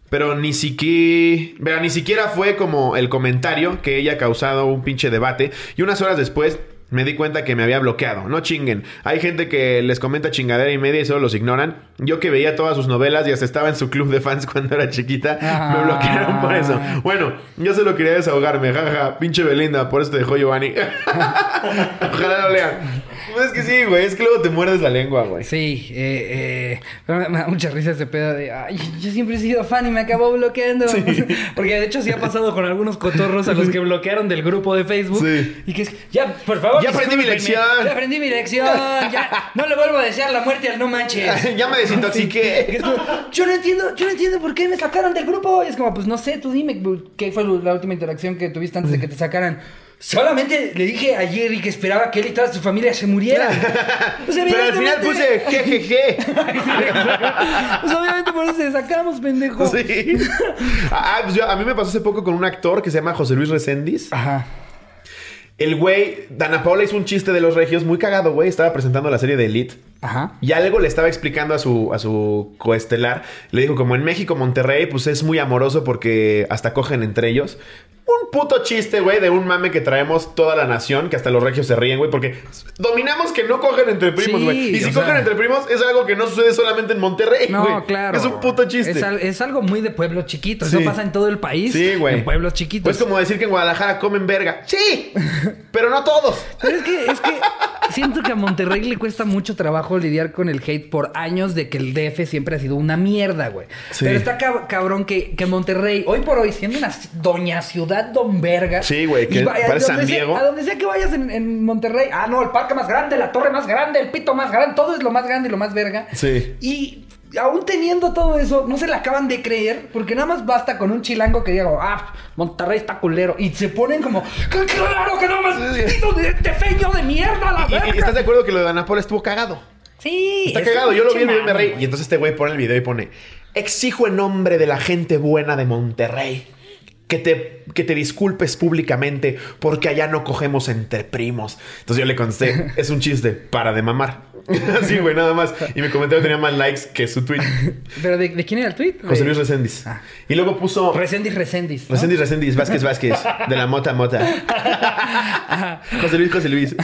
pero ni siquiera pero ni siquiera fue como el comentario que ella ha causado un pinche debate y unas horas después me di cuenta que me había bloqueado. No chinguen. Hay gente que les comenta chingadera y media y solo los ignoran. Yo que veía todas sus novelas y hasta estaba en su club de fans (laughs) cuando era chiquita, me Ah. bloquearon por eso. Bueno, yo solo quería desahogarme. Jaja, pinche Belinda, por eso te dejó Giovanni. (laughs) Ojalá lo lean. Pues es que sí, güey. Es que luego te muerdes la lengua, güey. Sí, eh, eh, pero me, me da mucha risa ese pedo de, ay, yo siempre he sido fan y me acabó bloqueando. (laughs) Porque de hecho sí ha pasado con algunos cotorros a los que bloquearon del grupo de Facebook. Sí. Y que es, ya, por favor. Ya aprendí mi lección. Ya aprendí mi lección. Ya, no le vuelvo a desear la muerte al no manches. (laughs) ya me desintoxiqué. (laughs) es como, yo no entiendo, yo no entiendo por qué me sacaron del grupo. Y es como, pues no sé, tú dime qué fue la última interacción que tuviste antes de que te sacaran. Solamente le dije a Jerry que esperaba que él y toda su familia se murieran. (laughs) Pues, Pero al final puse jejeje. Pues (laughs) obviamente por eso te sacamos, pendejo. Sí. Ah, pues yo- a mí me pasó hace poco con un actor que se llama José Luis Reséndiz. Ajá. El güey, Dana Paula hizo un chiste de los regios muy cagado, güey. Estaba presentando la serie de Elite. Ajá. Y algo le estaba explicando a su, a su coestelar. Le dijo, como en México, Monterrey, pues es muy amoroso porque hasta cogen entre ellos. Un puto chiste, güey, de un mame que traemos toda la nación, que hasta los regios se ríen, güey, porque dominamos que no cogen entre primos, Sí, güey. y si cogen sea- entre primos, es algo que no sucede solamente en Monterrey, No, claro. Es un puto chiste. Es, al- es algo muy de pueblos chiquitos. Sí. Eso pasa en todo el país. Sí, güey. En pueblos chiquitos. Pues como decir que en Guadalajara comen verga. Sí, pero no todos. Pero es que, es que siento que a Monterrey le cuesta mucho trabajo lidiar con el hate por años de que el DF siempre ha sido una mierda, güey. Sí. Pero está cab- cabrón que, que Monterrey, hoy por hoy, siendo una doña ciudad don verga. Sí, güey, que parece San sea- Diego. a donde sea que vayas en, en Monterrey, ah, no, el parque más grande, la torre más grande, el pito más grande, todo es lo más grande y lo más verga. Sí. Y aún teniendo todo eso, no se la acaban de creer, porque nada más basta con un chilango que diga, ah, Monterrey está culero. Y se ponen como, "¡Qué claro que no más, pito de este feño de mierda, la verga. y, ¿Estás de acuerdo que lo de Anapola estuvo cagado? Sí. Está es cagado. Yo lo vi en el video y me mame, reí. güey. Y entonces este güey pone el video y pone: Exijo en nombre de la gente buena de Monterrey que te, que te disculpes públicamente porque allá no cogemos entre primos. Entonces yo le contesté: (laughs) Es un chiste, para de mamar. (laughs) Así, güey, nada más. Y mi comentario tenía más likes que su tweet. (laughs) ¿Pero de, de quién era el tweet? José Luis Reséndiz. Ah. Y luego puso. Resendis, Resendis. ¿no? Reséndiz, Reséndiz, Vázquez, Vázquez, de la Mota Mota. José Luis, José Luis.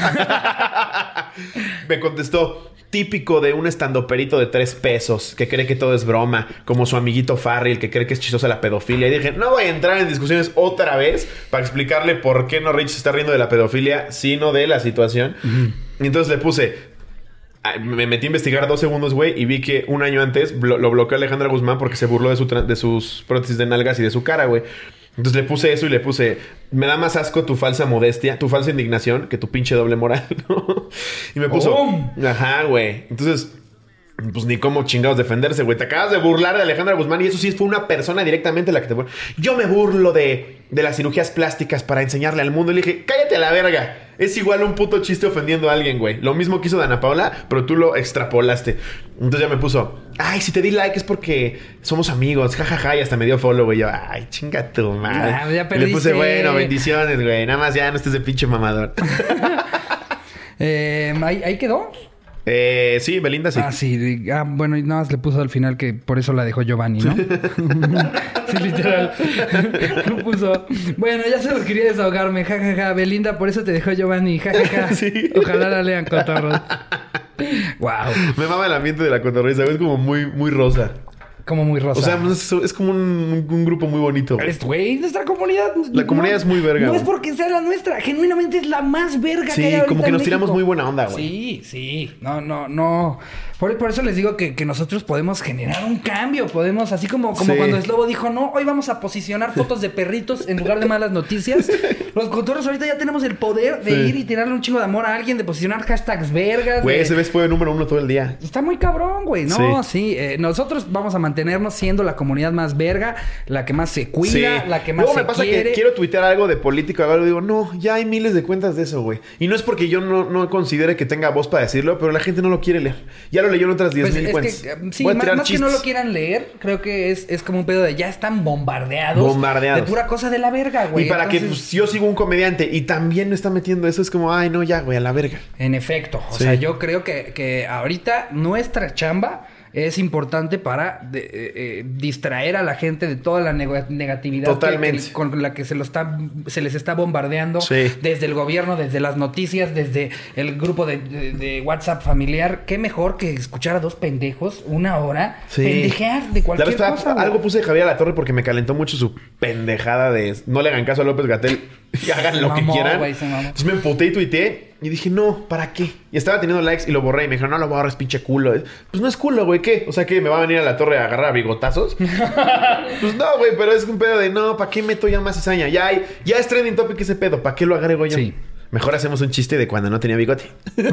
Me contestó, típico de un estandoperito de tres pesos, que cree que todo es broma, como su amiguito Farrell, que cree que es chistosa la pedofilia. Y dije, no voy a entrar en discusiones otra vez para explicarle por qué no Rich se está riendo de la pedofilia, sino de la situación. Y entonces le puse, Ah, Me metí a investigar dos segundos, güey, y vi que un año antes lo bloqueó Alejandra Guzmán porque se burló de, su de sus prótesis de nalgas y de su cara, güey. Entonces le puse eso y le puse, me da más asco tu falsa modestia, tu falsa indignación que tu pinche doble moral, (laughs) ¿no? Y me puso, ¡Pum! ajá, güey. Entonces, pues ni cómo chingados defenderse, güey. Te acabas de burlar de Alejandra Guzmán y eso sí fue una persona directamente la que te burló. Yo me burlo de, de las cirugías plásticas para enseñarle al mundo. Y le dije, cállate a la verga. Es igual un puto chiste ofendiendo a alguien, güey. Lo mismo que hizo Dana Paola, pero tú lo extrapolaste. Entonces ya me puso, ay, si te di like es porque somos amigos, jajaja, y hasta me dio follow, güey. Yo, ay, chinga tu madre. Ah, ya y le puse, bueno, bendiciones, güey. Nada más ya no estés de pinche mamador. (laughs) Eh, ¿ahí, ahí quedó? Eh, sí, Belinda sí. Ah, sí. Ah, bueno, y nada más le puso al final que por eso la dejó Giovanni, ¿no? sí, (laughs) literal. (laughs) Lo puso. Bueno, ya se lo quería desahogarme. Ja, ja, ja. Belinda, por eso te dejó Giovanni. Ja, ja, ja. (laughs) Sí. Ojalá la lean cotorros. wow. Me mama el ambiente de la cotorriza. Es como muy, muy rosa. Como muy rosa. O sea, es, es como un, un grupo muy bonito. Es, güey, nuestra comunidad. La comunidad es muy verga, No es porque sea la nuestra. Genuinamente es la más verga Sí, que hay ahorita como que nos tiramos muy buena onda, güey. Sí, sí. No, no, no. Por, por eso les digo que, que nosotros podemos generar un cambio. Podemos, así como, como Sí. cuando Slobo dijo, no, hoy vamos a posicionar fotos de perritos en lugar de malas noticias. Los cotorros ahorita ya tenemos el poder de Sí. ir y tirarle un chingo de amor a alguien, de posicionar hashtags vergas. Güey, de- ese vez fue número uno todo el día. Está muy cabrón, güey. No, sí. eh, nosotros vamos a mantenernos siendo la comunidad más verga, la que más se cuida, la que más Luego se me pasa quiere. que quiero tuitear algo de político algo. Digo, no, ya hay miles de cuentas de eso, güey. Y no es porque yo no, no considere que tenga voz para decirlo, pero la gente no lo quiere leer. Ya lo leyó en otras 10 Pues mil cuentas. que, eh, sí, más, más que no lo quieran leer, creo que es, es como un pedo de ya están bombardeados. Bombardeados. De pura cosa de la verga, güey. Y para que pues, yo sigo un comediante y también me está metiendo eso, es como, ay, no, ya, güey, a la verga. En efecto. O Sí. sea, yo creo que, que ahorita nuestra chamba es importante para de- eh, eh, distraer a la gente de toda la neg- negatividad que- Totalmente. que- con la que se, lo está, se les está bombardeando Sí. desde el gobierno, desde las noticias, desde el grupo de, de- de WhatsApp familiar. Qué mejor que escuchar a dos pendejos una hora Sí. pendejear de La cualquier vez pasada, cosa. güey. algo puse de Javier a la Torre porque me calentó mucho su pendejada de no le hagan caso a López Gatel (laughs) hagan lo que mamó, quieran. güey, se mamó. Entonces me emputé y tuiteé y dije, no, ¿para qué? Y estaba teniendo likes y lo borré y me dijeron, no lo borres, pinche culo. Pues no es culo, güey, ¿qué? O sea, que me va a venir a la torre a agarrar a bigotazos. (laughs) pues no, güey, pero es un pedo de no, ¿para qué meto ya más cizaña? Ya hay, ya es trending topic ese pedo, ¿para qué lo agrego yo? Sí. Mejor hacemos un chiste de cuando no tenía bigote. (laughs)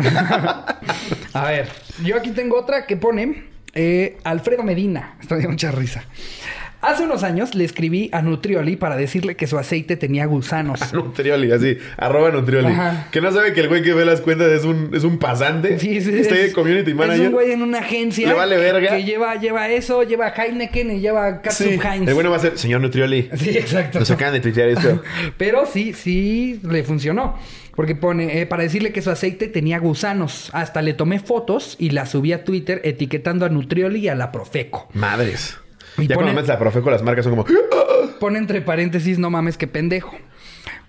A ver, yo aquí tengo otra que pone eh, Alfredo Medina. Me dio mucha risa. Hace unos años le escribí a Nutrioli para decirle que su aceite tenía gusanos. (laughs) Nutrioli, así, arroba Nutrioli. Ajá. Que no sabe que el güey que ve las cuentas es un, es un pasante. Sí, sí, Está es- community manager. Es un güey en una agencia. Le vale verga. Que lleva, lleva eso, lleva Heineken y lleva Katsup Sí. Heinz. El bueno va a ser, señor Nutrioli. Sí, exacto. Nos acaban de tuitear esto. (laughs) Pero sí, sí le funcionó. Porque pone, eh, para decirle que su aceite tenía gusanos. Hasta le tomé fotos y las subí a Twitter etiquetando a Nutrioli y a la Profeco. Madres. Y ya pone- cuando metes la Profeco, las marcas son como... Pone entre paréntesis, no mames, qué pendejo.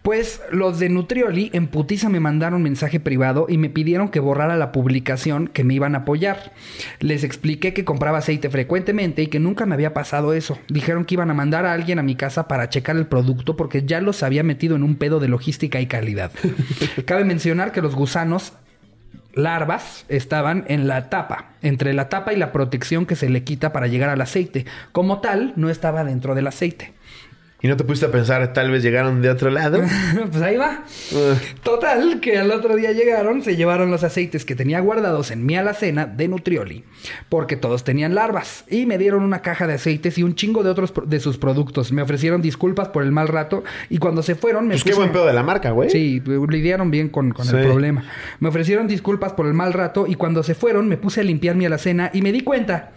Pues los de Nutrioli en putiza me mandaron mensaje privado y me pidieron que borrara la publicación que me iban a apoyar. Les expliqué que compraba aceite frecuentemente y que nunca me había pasado eso. Dijeron que iban a mandar a alguien a mi casa para checar el producto porque ya los había metido en un pedo de logística y calidad. (laughs) Cabe mencionar que los gusanos larvas estaban en la tapa, entre la tapa y la protección que se le quita para llegar al aceite. Como tal, no estaba dentro del aceite. ¿Y no te pusiste a pensar, tal vez llegaron de otro lado? (laughs) pues ahí va. Uh, Total, que al otro día llegaron, se llevaron los aceites que tenía guardados en mi alacena de Nutrioli, porque todos tenían larvas, y me dieron una caja de aceites y un chingo de otros de sus productos. Me ofrecieron disculpas por el mal rato, y cuando se fueron me pues qué puse- buen pedo de la marca, güey. Sí, lidiaron bien con, con Sí. el problema. Me ofrecieron disculpas por el mal rato y cuando se fueron me puse a limpiar mi alacena y me di cuenta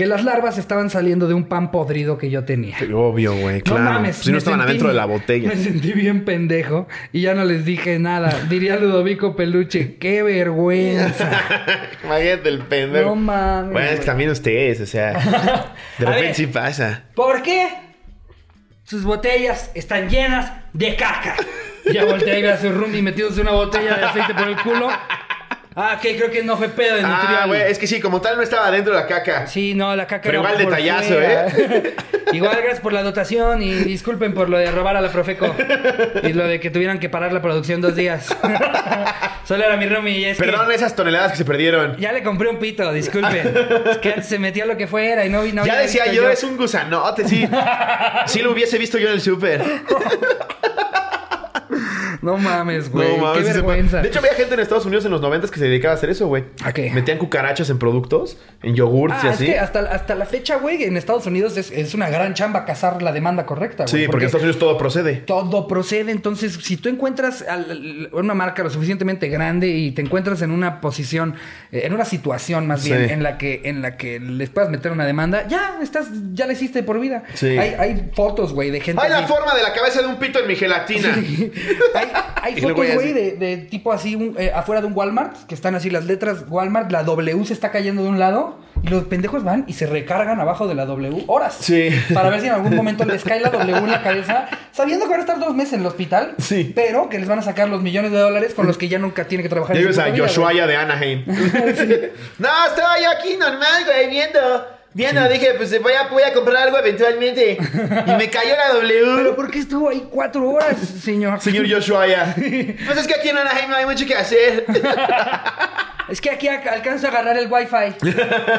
que las larvas estaban saliendo de un pan podrido que yo tenía. Obvio, güey, claro. No mames. si no estaban sentí- adentro de la botella. Me sentí bien pendejo y ya no les dije nada. Diría Ludovico Peluche, qué vergüenza. (laughs) Imagínate el pendejo. No mames, Bueno, es que también ustedes, o sea. (laughs) De repente ver. sí pasa. ¿Por qué? Sus botellas están llenas de caca. Ya volteé a ver a su roomie metiéndose una botella de aceite por el culo. Ah, que creo que no fue pedo de Ah, güey, es que sí, como tal no estaba dentro de la caca. Sí, no, la caca Pero igual por detallazo, fuera. ¿eh? (laughs) igual gracias por la dotación y disculpen por lo de robar a la Profeco. y lo de que tuvieran que parar la producción dos días. (laughs) Solo era mi roomie y es que Perdón esas toneladas que se perdieron. ya le compré un pito, disculpen. Es que antes se metió lo que fuera y no vi no ya decía yo, es un gusanote, sí. sí lo hubiese visto yo en el súper. (laughs) (laughs) No mames, güey. No mames, qué sí vergüenza. De hecho, había gente en Estados Unidos en los 90 que se dedicaba a hacer eso, güey. ¿A qué? Metían cucarachas en productos, en yogurts Ah, y es así. que hasta, hasta la fecha, güey, en Estados Unidos es, es una gran chamba cazar la demanda correcta, güey. Sí, porque en Estados Unidos todo procede. todo procede. Entonces, si tú encuentras una marca lo suficientemente grande y te encuentras en una posición, eh, en una situación más bien, Sí. en la que en la que les puedas meter una demanda, ya estás, ya la hiciste por vida. Sí. Hay, hay fotos, güey, de gente. ¡Hay la forma de la cabeza de un pito en mi gelatina! (laughs) hay, (laughs) fotos, güey, de, de tipo así, un- eh, afuera de un Walmart, que están así las letras Walmart, la W se está cayendo de un lado, y los pendejos van y se recargan abajo de la W horas. Sí. Para ver si en algún momento les cae la W en la cabeza, sabiendo que van a estar dos meses en el hospital, Sí. pero que les van a sacar los millones de dólares con los que ya nunca tiene que trabajar. Ya en ves su a Joshua de Anaheim. (laughs) (laughs) no, estaba yo aquí normal, güey, viendo. Viendo, dije, pues voy a, voy a comprar algo eventualmente. Y me cayó la Pero W. ¿por qué estuvo ahí cuatro horas, señor? Señor Joshua ya. Pues es que aquí en Anaheim no hay mucho que hacer. Es que aquí alcanzo a agarrar el wifi.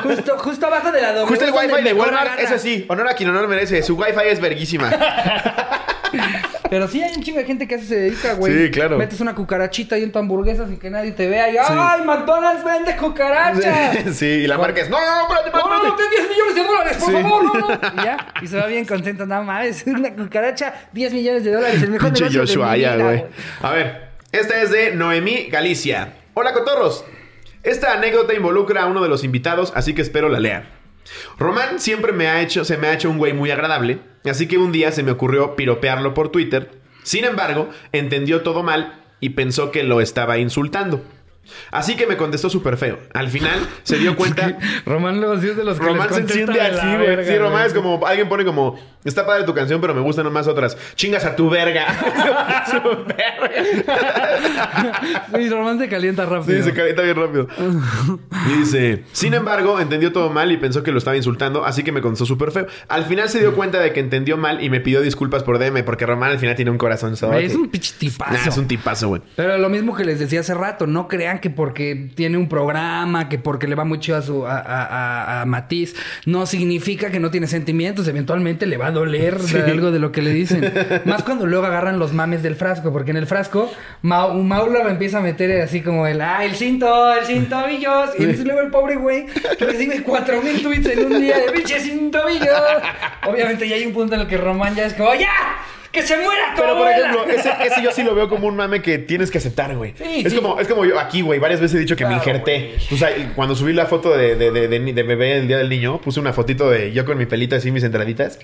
Justo, justo abajo de la W. Justo el wifi de Walmart, eso sí, honor a quien honor merece. Su wifi es verguísima. (laughs) Pero sí hay un chingo de gente que a eso se dedica, güey. Sí, claro. Metes una cucarachita ahí en tu hamburguesa sin que nadie te vea y ¡ay, McDonald's vende cucarachas! (laughs) Sí, y la marca es. No, no, no, espérate, ¡No, no, no, espérate. ten 10 millones de dólares, por Sí. favor! No, no. (laughs) Y ya, y se va bien contento. Nada más, es una cucaracha, 10 millones de dólares. El mejor Pinche Joshua ya, güey. A ver, esta es de Noemí Galicia. Hola, cotorros. Esta anécdota involucra a uno de los invitados, así que espero la lean. Román siempre me ha hecho, se me ha hecho un güey muy agradable, así que un día se me ocurrió piropearlo por Twitter. Sin embargo, entendió todo mal y pensó que lo estaba insultando. Así que me contestó súper feo. Al final se dio cuenta. (laughs) Román luego sí es de los que Román les se entiende así, güey. verga, Sí, Román güey. es como alguien pone como está padre tu canción, pero me gustan nomás otras. Chingas a tu verga. (laughs) (laughs) Su verga. Sí, Román se calienta rápido. Sí, se calienta bien rápido. Y dice, sin embargo, entendió todo mal y pensó que lo estaba insultando, así que me contestó súper feo. Al final se dio cuenta de que entendió mal y me pidió disculpas por DM, porque Román al final tiene un corazón Es un pinche tipazo. es un tipazo, güey. Pero lo mismo que les decía hace rato, no crean que porque tiene un programa, que porque le va muy chido a su a, a- a- Matiz, no significa que no tiene sentimientos. Eventualmente le va a doler de algo de lo que le dicen. Más cuando luego agarran los mames del frasco, porque en el frasco Mau, Mauro lo empieza a meter así como el ah, el cinto, el cintobillos. Y entonces luego el pobre güey recibe cuatro mil tweets en un día de pinche cintobillos. Obviamente ya hay un punto en el que Román ya es como ¡Ya! ¡Que se muera tu Pero por ejemplo, ese, (laughs) ese yo sí lo veo como un mame que tienes que aceptar, güey. Sí, es sí. como, es como yo aquí, güey. Varias veces he dicho que me injerté. O sea, cuando subí la foto de, de, de, de- de bebé el día del niño, puse una fotito de yo con mi pelita así, mis entraditas.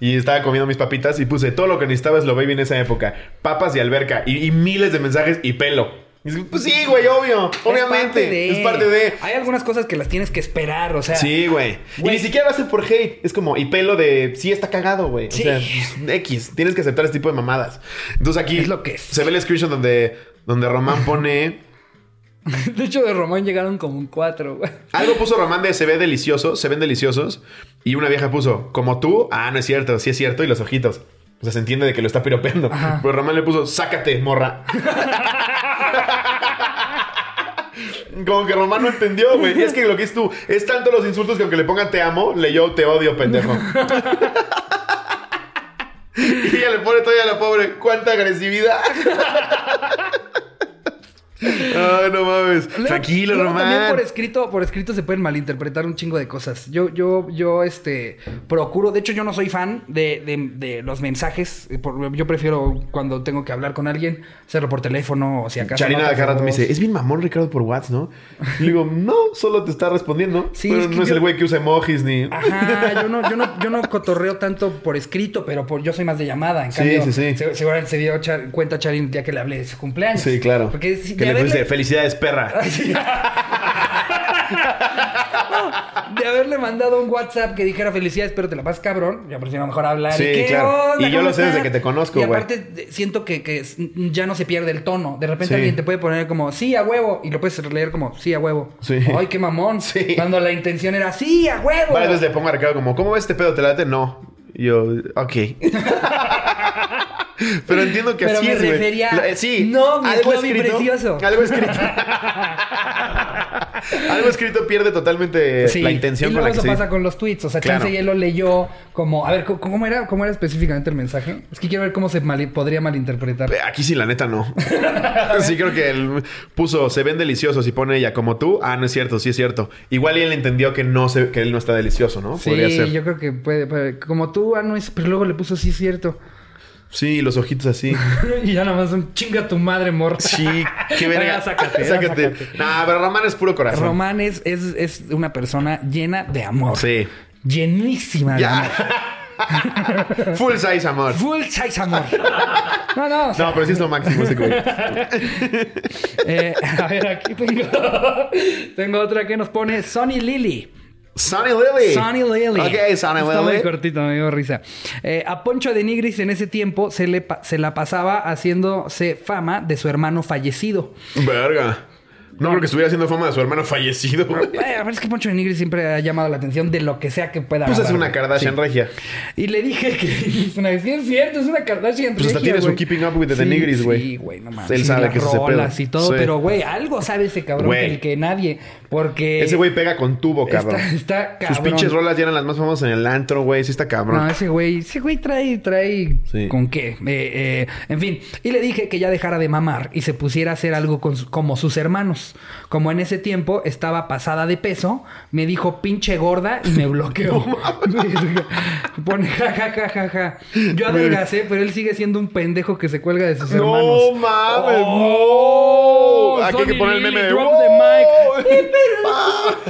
Y estaba comiendo mis papitas y puse todo lo que necesitaba es lo baby en esa época. Papas y alberca. Y, y miles de mensajes y pelo. Dices, pues sí, güey, obvio. Obviamente. Es parte de. Hay algunas cosas que las tienes que esperar, o sea. Sí, güey. Y ni siquiera a ser por hate. Es como, y pelo de, sí está cagado, güey. Sí. O sea, pues, X. Tienes que aceptar este tipo de mamadas. Entonces aquí Es lo que es. se ve el screenshot donde, donde Román (laughs) pone... De hecho, de Román llegaron como un cuatro, güey. Algo puso Román de se ve delicioso, se ven deliciosos. Y una vieja puso, como tú, ah, no es cierto, sí es cierto, y los ojitos. O sea, se entiende de que lo está piropeando. Ajá. Pero Román le puso, sácate, morra. (laughs) Como que Román no entendió, güey. Y es que lo que es tú, es tanto los insultos que aunque le pongan te amo, leyó te odio, pendejo. (laughs) y ella le pone todavía a la pobre, cuánta agresividad. (laughs) Ay, no mames. Luego- Tranquilo, luego También Román. por escrito, por escrito se pueden malinterpretar un chingo de cosas. Yo, yo, yo, este, procuro. De hecho, yo no soy fan de, de- de los mensajes. eh, yo prefiero cuando tengo que hablar con alguien hacerlo por teléfono o si acaso. Charina de rato me dice, es bien mamón Ricardo por WhatsApp, ¿no? Y digo, no, solo te está respondiendo. Sí, pero es que no es yo- el güey que usa emojis ni... Ajá, yo no, yo no, yo no cotorreo tanto por escrito, pero por, yo soy más de llamada. En Sí, cambio, sí, sí. se- seguramente se dio Char- cuenta Charin ya que le hablé de su cumpleaños. Sí, claro. Porque que de le haberle- pusiste, felicidades, perra. (laughs) de haberle mandado un WhatsApp que dijera felicidades, pero te la pasas cabrón, yo prefiero mejor hablar. Sí, ¿Y claro. onda? Y yo ¿Cómo lo sé desde que te conozco, Y aparte siento que, que ya no se pierde el tono. De repente Sí. alguien te puede poner como sí a huevo y lo puedes leer como sí a huevo. Sí. Ay, qué mamón. (laughs) Sí. Cuando la intención era sí a huevo. Varias veces le pongo a Ricardo como, ¿cómo ves este pedo? ¿Te late? No. Y yo, ok. (laughs) Pero entiendo que Pero así me es, güey. refería- La- sí. No, mi algo escrito. precioso. Algo escrito. (laughs) algo escrito pierde totalmente Sí, la intención y con la que eso se pasa con los tweets. O sea, Claro. Chance ya lo leyó como... A ver, ¿cómo- ¿cómo era, cómo era específicamente el mensaje? Es que quiero ver cómo se podría malinterpretar. Eh, Aquí sí, la neta no. (laughs) sí, creo que él puso, se ven deliciosos y pone ella, como tú. Ah, no es cierto, sí es cierto. Igual él entendió que no se, que él no está delicioso, ¿no? Sí, Podría ser. yo creo que puede, puede- Como tú, ah, no es... Pero luego le puso sí, cierto. Sí, los ojitos así. (laughs) y ya nada más un chinga tu madre, morra. Sí, qué verga. Sácate, sácate. sácate. Nah, pero Román es puro corazón. Román es, es, es una persona llena de amor. Sí. Llenísima de amor. (laughs) Full size amor. Full size amor. No, no. o sea, No, pero sí es lo máximo ese güey. (laughs) eh, a ver, aquí tengo, tengo otra que nos pone Sonny Lily. Sunny Lily. Sonny Lily. Ok, Sunny Está muy cortito, me dio risa. Eh, a Poncho de Nigris en ese tiempo se, le se la pasaba haciéndose fama de su hermano fallecido. Verga. No creo que estuviera haciendo fama de su hermano fallecido. güey. Eh, a ver, es que Poncho de Nigris siempre ha llamado la atención de lo que sea que pueda Pues es agarrar, una güey. Kardashian Sí. regia. Y le dije que es una sí es cierto, es una Kardashian Pues hasta regia, tiene su. Keeping Up with the Sí, Nigris, güey. Sí, güey, no mames. Él Y sabe las que es rolas y todo, Sí. pero güey, algo sabe ese cabrón que, el que nadie, porque Ese güey pega con tubo, cabrón. está, está cabrón. Sus pinches rolas ya eran las más famosas en el antro, güey. Sí está cabrón. No, ese güey, ese güey trae, trae Sí. con qué. Eh, eh, en fin, y le dije que ya dejara de mamar y se pusiera a hacer algo con su- como sus hermanos. Como en ese tiempo estaba pasada de peso, me dijo pinche gorda y me bloqueó. (laughs) (laughs) Pone ja, ja, ja, ja, ja. Yo adelgacé, pero él sigue siendo un pendejo que se cuelga de sus hermanos. No mames, Oh, no. Aquí hay que poner el meme de drop the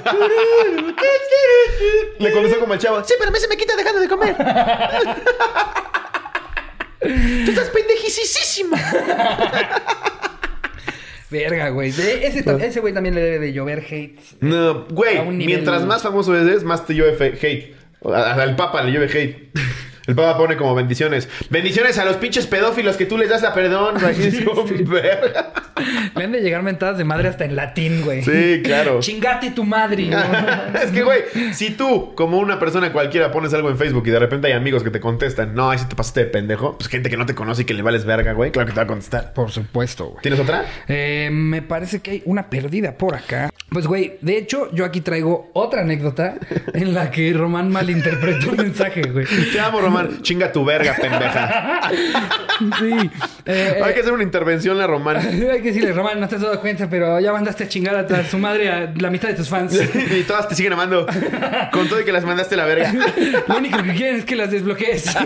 (laughs) Le contestó como el chavo. Sí, pero a mí se me quita dejando de comer. Tú estás pendejicisísima. Verga, güey. De- Ese, ese güey también le debe de llover hate. No, güey. Nivel- Mientras más famoso eres, más te llueve hate. Al Papa le llueve hate. El Papa pone como bendiciones. Bendiciones a los pinches pedófilos que tú les das la perdón. (laughs) verga. Le han de llegar mentadas de madre hasta en latín, güey. Sí, claro. (laughs) Chingate tu madre. (laughs) es que, güey, si tú, como una persona cualquiera, pones algo en Facebook y de repente hay amigos que te contestan, no, ahí sí te pasaste de pendejo, pues gente que no te conoce y que le vales verga, güey, claro que te va a contestar. Por supuesto, güey. ¿Tienes otra? Eh, me parece que hay una perdida por acá. Pues, güey, de hecho, yo aquí traigo otra anécdota en la que Román malinterpretó un mensaje, güey. Te amo, Román. Chinga tu verga, pendeja. Sí. Eh, Hay que hacer una intervención a Román. Hay que decirle, Román, no te has dado cuenta, pero ya mandaste a chingar a, ta- su madre a la mitad de tus fans. (laughs) y todas te siguen amando. Con todo y que las mandaste a la verga. Lo único que quieren es que las desbloquees. (laughs)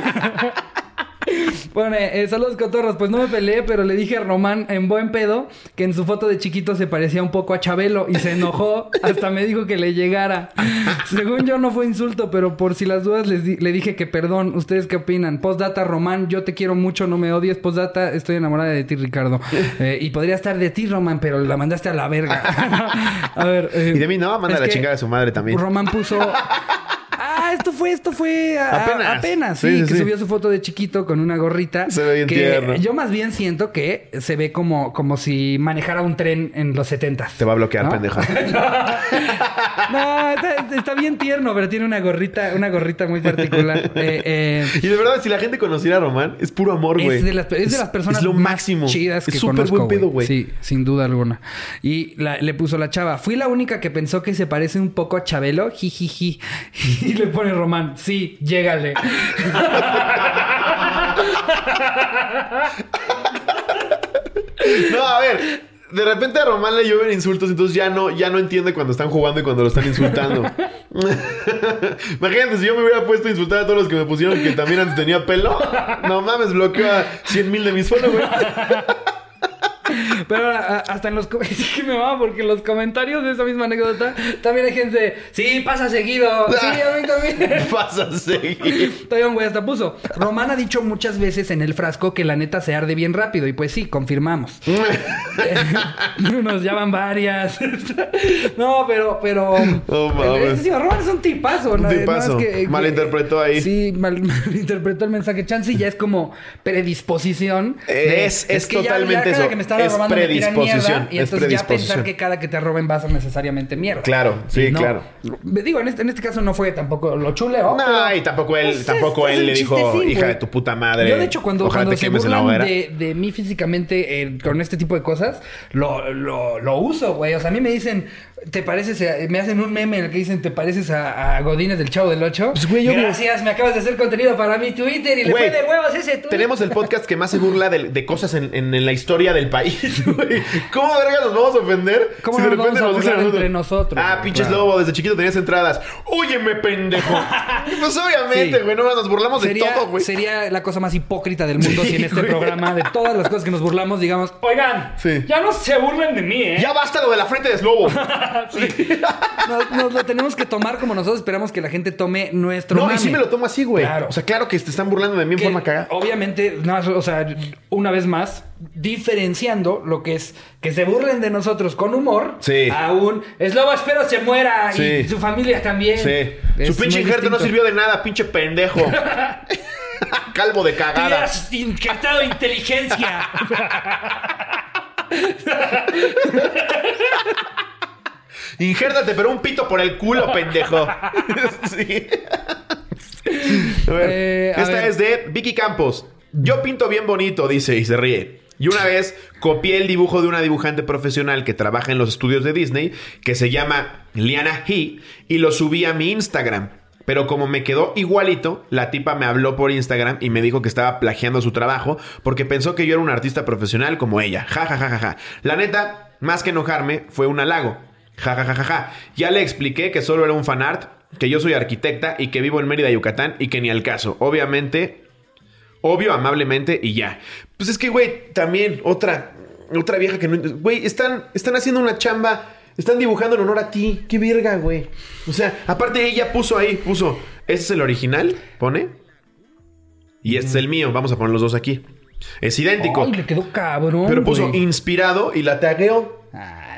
Pone, eh, saludos cotorros, pues no me peleé, pero le dije a Román en buen pedo que en su foto de chiquito se parecía un poco a Chabelo y se enojó, hasta me dijo que le llegara. Según yo no fue insulto, pero por si las dudas les di- le dije que perdón, ¿ustedes qué opinan? Postdata, Román, yo te quiero mucho, no me odies. Postdata, estoy enamorada de ti, Ricardo. Eh, y podría estar de ti, Román, pero la mandaste a la verga. (laughs) a ver. eh, Y de mí no, manda la chingada a su madre también. Román puso. Ah, esto fue, esto fue a- Apenas. apenas, sí, Sí, sí, que subió su foto de chiquito con una gorrita. Se ve bien que tierno. Yo más bien siento que se ve como, como si manejara un tren en los 70 Te va a bloquear, ¿No? pendeja. (laughs) No, está, está bien tierno, pero tiene una gorrita, una gorrita muy particular. (laughs) Eh, eh, Y de verdad, si la gente conociera a Román, es puro amor, güey. es de, las, es de las personas es lo más máximo. chidas que es súper buen pedo, güey. Sí, sin duda alguna. Y la- le puso la chava. Fui la única que pensó que se parece un poco a Chabelo. Jijiji. (laughs) Y le pone Román. Sí, llégale. No, a ver. De repente a Román le llueven insultos, entonces ya no, ya no entiende cuando están jugando y cuando lo están insultando. (laughs) Imagínate, si yo me hubiera puesto a insultar a todos los que me pusieron que también antes tenía pelo. No mames, bloqueo a 100 mil de mis followers. (laughs) Pero a- hasta en los com- (laughs) es que me va porque en los comentarios de esa misma anécdota también hay gente. Sí, pasa seguido. Sí, a mí también. (laughs) Vas a seguir. Todavía un güey hasta puso. Román ha dicho muchas veces en el frasco que la neta se arde bien rápido. Y pues sí, confirmamos. Nos llaman varias. no, pero, pero. No mames. Es decir, Román es un tipazo. Un ¿no? tipazo. No, es que- Malinterpretó ahí. Sí, mal- malinterpretó el mensaje. Chance ya es como predisposición. Es- es que ya- totalmente ya eso. que me Es robando me tiran predisposición, mierda, Y es entonces ya pensar que cada que te roben va a ser necesariamente mierda. Claro, sí, no. claro. Digo, en este, en este caso no fue tampoco lo chuleó. No, pero- y tampoco él, Pues es- tampoco es él le dijo, hija de tu puta madre. Yo, de hecho, cuando, cuando te se burlan de, de mí físicamente eh, con este tipo de cosas, lo, lo, lo uso, güey. O sea, a mí me dicen, ¿te pareces? a- me hacen un meme en el que dicen, ¿te pareces a, a Godínez del Chavo del Ocho? Pues, güey, yo- Gracias, me acabas de hacer contenido para mi Twitter y le fue de huevos ese Twitter. Tenemos el podcast que más se burla de, de cosas en, en- en la historia del país, (laughs) güey. ¿Cómo verga nos vamos a ofender? ¿Cómo si nos de repente vamos a nos dicen entre nosotros, Ah, pinches Claro. lobo, desde chiquito tenías entradas. Óyeme, pendejo. (laughs) pues obviamente, Sí. güey, no nos burlamos de todo, güey. sería la cosa más hipócrita del mundo Sí, si en este güey. programa, de todas las cosas que nos burlamos, digamos, oigan, Sí. ya no se burlen de mí, ¿eh? Ya basta lo de la frente de Slobo. (laughs) Nos, nos lo tenemos que tomar como nosotros esperamos que la gente tome nuestro No, y sí me lo tomo así, güey. Claro. O sea, claro que te están burlando de mí en Que, forma cagada. Obviamente, más, o sea, una vez más, diferenciando lo que es que se burlen de nosotros con humor Sí. a un es lobo, espero se muera Sí. y su familia también. Sí. Su pinche injerto no sirvió de nada, pinche pendejo. (laughs) Calvo de cagada. Hubieras injertado inteligencia. (laughs) Injértate, pero un pito por el culo, pendejo. (laughs) sí. A ver, Eh, a esta ver. es de Vicky Campos. Yo pinto bien bonito, dice, y se ríe. Y una vez copié el dibujo de una dibujante profesional que trabaja en los estudios de Disney, que se llama Liana He, y lo subí a mi Instagram. Pero como me quedó igualito, la tipa me habló por Instagram y me dijo que estaba plagiando su trabajo porque pensó que yo era un artista profesional como ella. Ja, ja, ja, ja, ja. La neta, más que enojarme, fue un halago. Ja, ja, ja, ja, ja. Ya le expliqué que solo era un fanart, que yo soy arquitecta y que vivo en Mérida, Yucatán y que ni al caso. Obviamente, obvio, amablemente y ya. Pues es que, güey, también otra, otra vieja que no... Güey, están, están haciendo una chamba, están dibujando en honor a ti. Qué verga, güey. O sea, aparte ella puso ahí, puso, este es el original, pone. Y este es el mío, vamos a poner los dos aquí. Es idéntico. Ay, le quedó cabrón. pero puso inspirado y la tagueó.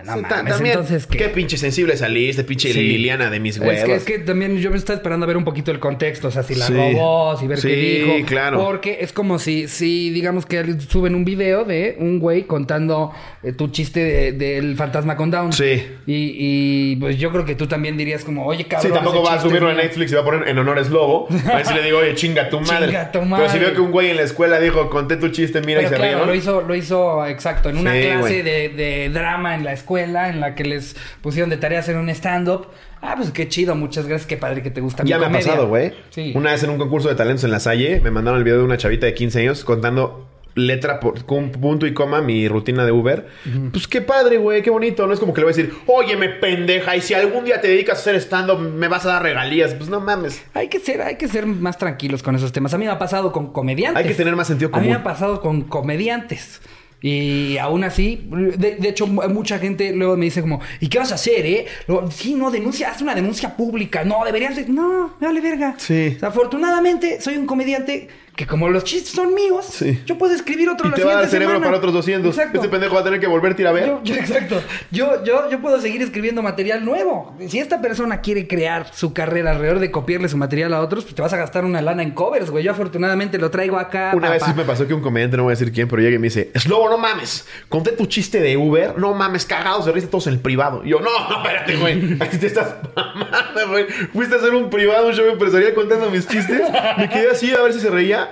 Ay, no Sí, ta- mames. también, Entonces, ¿qué? qué pinche sensible saliste, pinche Sí. Liliana de mis huevos. Es que, es que también yo me estaba esperando a ver un poquito el contexto, o sea, si la Sí. robó, si ver Sí, qué dijo. claro. Porque es como si, si digamos que suben un video de un güey contando eh, tu chiste de- del fantasma con Down. Sí. Y, y, pues yo creo que tú también dirías como, oye, cabrón. Sí, tampoco va a subirlo mío. Netflix y va a poner en honores lobo. A ver si le digo, oye, chinga tu madre. Chinga tu Pero madre. si veo que un güey en la escuela dijo, conté tu chiste, mira, Pero y se claro, rieron. lo hizo, lo hizo exacto, en una Sí, clase de, de drama en la escuela, en la que les pusieron de tarea hacer un stand-up. Ah, pues qué chido, muchas gracias, qué padre que te gusta mi Ya me ha pasado, güey. Sí. Una vez en un concurso de talentos en la Salle, me mandaron el video de una chavita de 15 años contando letra por con punto y coma mi rutina de Uber. Pues qué padre, güey, qué bonito. No es como que le voy a decir, óyeme, pendeja, y si algún día te dedicas a hacer stand-up, me vas a dar regalías. Pues no mames. Hay que ser, hay que ser más tranquilos con esos temas. A mí me ha pasado con comediantes. Hay que tener más sentido A mí me común. ha pasado con comediantes. Y aún así, de, de hecho, mu- mucha gente luego me dice como, ¿y qué vas a hacer, eh? Lo- sí, no, denuncia, haz una denuncia pública. No, deberías de... No, me vale verga. Sí. O sea, afortunadamente, soy un comediante que como los chistes son míos, Sí. yo puedo escribir otro Y la te va a dar cerebro semana. para otros 200. Exacto. Este pendejo va a tener que volverte a ver. Yo, yo- exacto. Yo, yo, yo puedo seguir escribiendo material nuevo. Si esta persona quiere crear su carrera alrededor de copiarle su material a otros, pues te vas a gastar una lana en covers, güey. Yo afortunadamente lo traigo acá. Una vez papá. sí me pasó que un comediante, no voy a decir quién, pero llega y me dice, Slobo, no mames, conté tu chiste de Uber, no mames, cagados de risa todos en el privado. Y yo, no, no, espérate, güey, (laughs) aquí te estás mamando, güey. Fuiste a hacer un privado, un show empresarial contando mis chistes. Me quedé así a ver si se reía.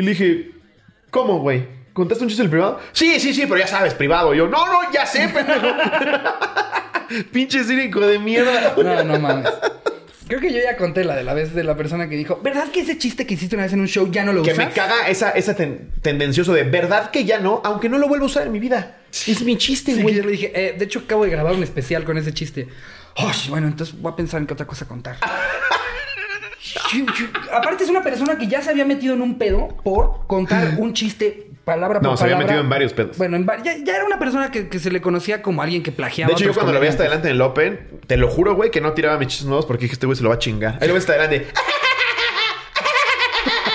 Y le dije, ¿cómo, güey? ¿Contaste un chiste en el privado? Sí, sí, sí, pero ya sabes, privado. Y yo, no, no, ya sé, pendejo. (laughs) Pinche cínico de mierda. No, no mames. Creo que yo ya conté la de la vez de la persona que dijo, ¿verdad que ese chiste que hiciste una vez en un show ya no lo Que usas? me caga esa, esa ten- tendencioso de verdad que ya no, aunque no lo vuelvo a usar en mi vida. Es mi chiste, Sí, que güey. yo le dije, eh, de hecho acabo de grabar un especial con ese chiste. Ay, bueno, entonces voy a pensar en qué otra cosa contar. (laughs) Aparte es una persona que ya se había metido en un pedo por contar (laughs) un chiste palabra por No, se había palabra. metido en varios pedos. Bueno, en ya, ya era una persona que, que se le conocía como alguien que plagiaba. De hecho, yo cuando lo veía hasta adelante en el Open, te lo juro, güey, que no tiraba mis chistes nuevos porque dije, este güey se lo va a chingar. Ahí lo ves hasta adelante. (laughs)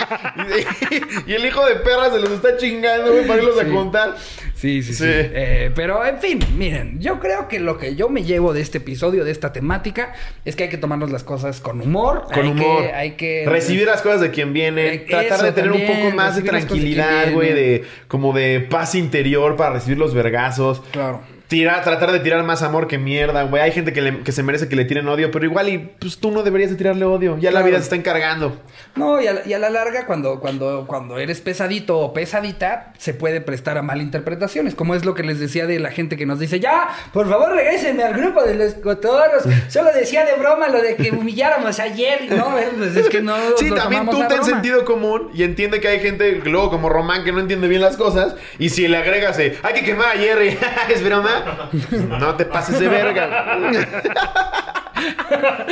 (laughs) y el hijo de perra se los está chingando, güey, para irlos Sí. a contar. Sí, sí, sí. Sí. Eh, pero, en fin, miren, yo creo que lo que yo me llevo de este episodio, de esta temática, es que hay que tomarnos las cosas con humor. Con hay humor. Que, hay que... Recibir las cosas de quien viene. Eh, tratar de tener un poco más de tranquilidad, güey. De, como de paz interior para recibir los vergazos. Claro. Tirar, tratar de tirar más amor que mierda, güey. Hay gente que, le- que se merece que le tiren odio, pero igual y pues tú no deberías de tirarle odio. Ya la vida se está encargando. No, y a, la- y a la larga, cuando, cuando, cuando eres pesadito o pesadita, se puede prestar a malinterpretaciones. Como es lo que les decía de la gente que nos dice, ya, por favor, regrésenme al grupo de los cotorros. (laughs) Solo decía de broma lo de que humilláramos ayer. No, pues es que no. Sí, lo también tú ten sentido común y entiende que hay gente, luego como Román, que no entiende bien las cosas. Y si le agregas, hay que quemar a (laughs) Jerry, es broma. (laughs) No te pases de verga. (laughs)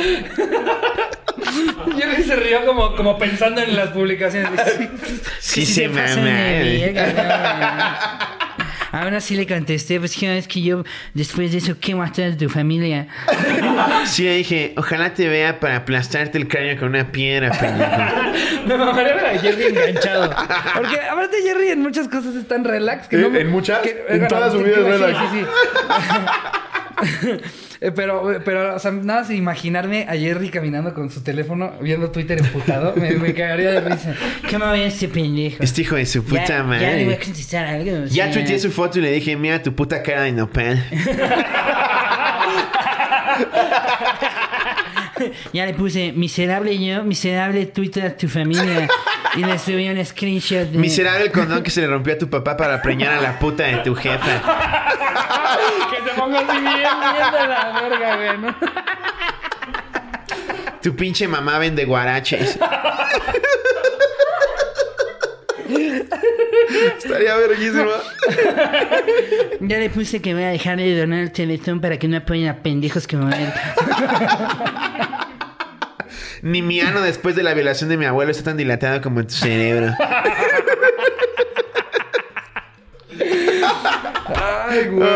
Yo se rió como, como pensando en las publicaciones. (laughs) Sí, se pasan mama, Ahora sí le contesté, pues que es que yo después de eso quemo a toda tu familia. (laughs) Sí, dije, ojalá te vea para aplastarte el cráneo con una piedra, pendejo. (laughs) Me mamaría ver a Jerry enganchado. Porque aparte Jerry en muchas cosas es tan relax que ¿Eh? no me- ¿En muchas? que- En toda su vida es sí, relax. Sí, sí, Eh, (laughs) pero, pero, o sea, nada más imaginarme a Jerry caminando con su teléfono, viendo Twitter emputado, me, me cagaría de risa. ¿Cómo ve este pendejo? Este hijo de su puta ya, madre. Ya le voy a contestar algo. o Ya sea. tuiteé su foto y le dije, mira tu puta cara de nopal. (laughs) Ya le puse miserable yo, miserable Twitter a tu familia. Y le subí un screenshot de... Miserable el condón que se le rompió a tu papá para preñar a la puta de tu jefa. Que se ponga así bien, bien de la verga, güey, ¿no? Tu pinche mamá vende guaraches. Estaría verguísima. Ya le puse que voy a dejar de donar el teletón para que no apoyen a pendejos como él. Ni mi ano después de la violación de mi abuelo está tan dilatado como en tu cerebro. Ay, güey.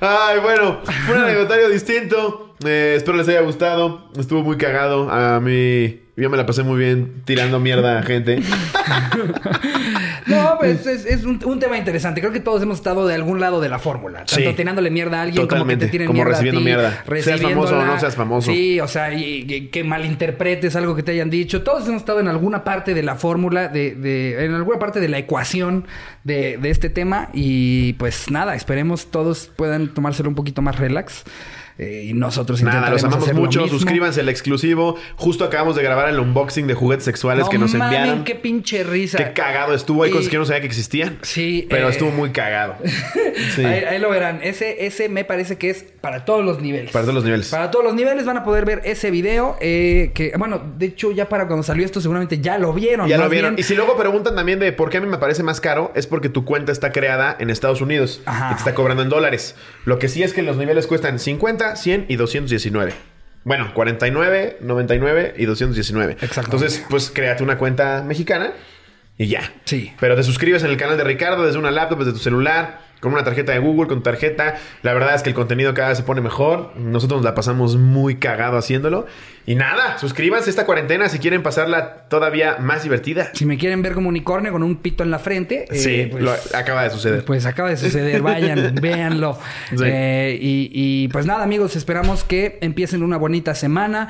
Ay, bueno, fue un anecdotario distinto. Eh, espero les haya gustado. Estuvo muy cagado. A mí, yo me la pasé muy bien tirando mierda a gente. (laughs) No, pues es, es un, un tema interesante. Creo que todos hemos estado de algún lado de la fórmula. Tanto Sí. tirándole mierda a alguien como que te tiren Como mierda recibiendo a ti, mierda. Seas famoso o no seas famoso. Sí, o sea, y, y que malinterpretes algo que te hayan dicho. Todos hemos estado en alguna parte de la fórmula, de, de- en alguna parte de la ecuación de, de este tema. Y pues nada, esperemos todos puedan tomárselo un poquito más relax. Eh, y nosotros Nada, los amamos hacer lo mucho. mismo. Suscríbanse al exclusivo. Justo acabamos de grabar el unboxing de juguetes sexuales No que nos mamen, enviaron. qué pinche risa. Qué cagado estuvo. Hay Y- cosas que yo no sabía que existían. Sí, Pero eh, estuvo muy cagado. (laughs) Sí. Ahí, ahí lo verán. Ese, ese me parece que es para todos los niveles. Para todos los niveles. Para todos los niveles van a poder ver ese video. eh, que, bueno, de hecho, ya para cuando salió esto, seguramente ya lo vieron. Ya lo vieron. bien. Y si luego preguntan también de por qué a mí me parece más caro, es porque tu cuenta está creada en Estados Unidos Ajá. y te está cobrando en dólares. Lo que sí es que los niveles cuestan 50, 100 y 219. Bueno, 49, 99 y 219. Exacto. Entonces, pues créate una cuenta mexicana y ya. Sí. Pero te suscribes en el canal de Ricardo desde una laptop, desde tu celular, con una tarjeta de Google, con tarjeta. La verdad es que el contenido cada vez se pone mejor. Nosotros nos la pasamos muy cagado haciéndolo. Y nada, suscríbanse esta cuarentena si quieren pasarla todavía más divertida. Si me quieren ver como unicornio con un pito en la frente. eh, Sí, pues, lo acaba de suceder. Pues acaba de suceder, (laughs) vayan, véanlo. Sí. Eh, y, y, pues nada, amigos, esperamos que empiecen una bonita semana.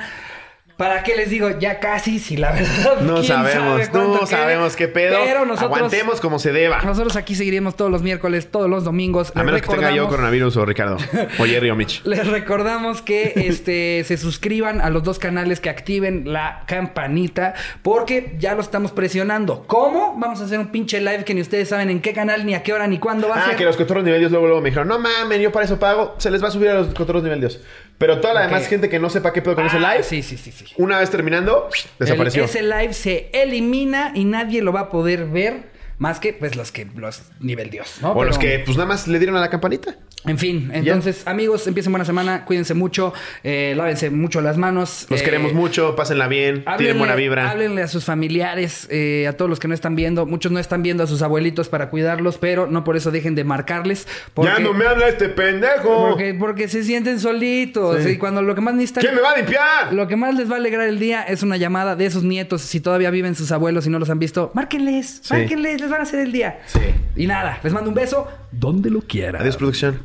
¿Para qué les digo? Ya casi, si la verdad. no sabemos, sabe no quede. sabemos qué pedo. Pero nosotros. Aguantemos como se deba. Nosotros aquí seguiremos todos los miércoles, todos los domingos. A Les menos que tenga yo coronavirus o Ricardo. (laughs) O Jerry o Mitch. Les recordamos que este (laughs) se suscriban a los dos canales, que activen la campanita, porque ya lo estamos presionando. ¿Cómo? Vamos a hacer un pinche live que ni ustedes saben en qué canal, ni a qué hora, ni cuándo va a Ah, ser. que los cotorros nivel Dios luego, luego me dijeron, no mamen, yo para eso pago. Se les va a subir a los cotorros nivel Dios. Pero toda la demás gente que no sepa qué pedo con ese Ah, live, Sí, sí, sí, sí. una vez terminando, desapareció. El- ese live se elimina y nadie lo va a poder ver más que pues los que los nivel Dios, ¿no? o los que pues nada más le dieron a la campanita. En fin, entonces, amigos, empiecen buena semana, cuídense mucho, eh, lávense mucho las manos. Los eh, queremos mucho, pásenla bien, tienen Háblenle, buena vibra. háblenle a sus familiares, eh, a todos los que no están viendo. Muchos no están viendo a sus abuelitos para cuidarlos, pero no por eso dejen de marcarles. Porque, Ya no me habla este pendejo. porque, porque se sienten solitos. Sí. Y cuando lo que más necesitan. ¿Quién me va a limpiar? Lo que más les va a alegrar el día es una llamada de esos nietos. Si todavía viven sus abuelos y no los han visto, márquenles, Sí. márquenles, les van a hacer el día. Sí. Y nada, les mando un beso donde lo quieran. Adiós, producción.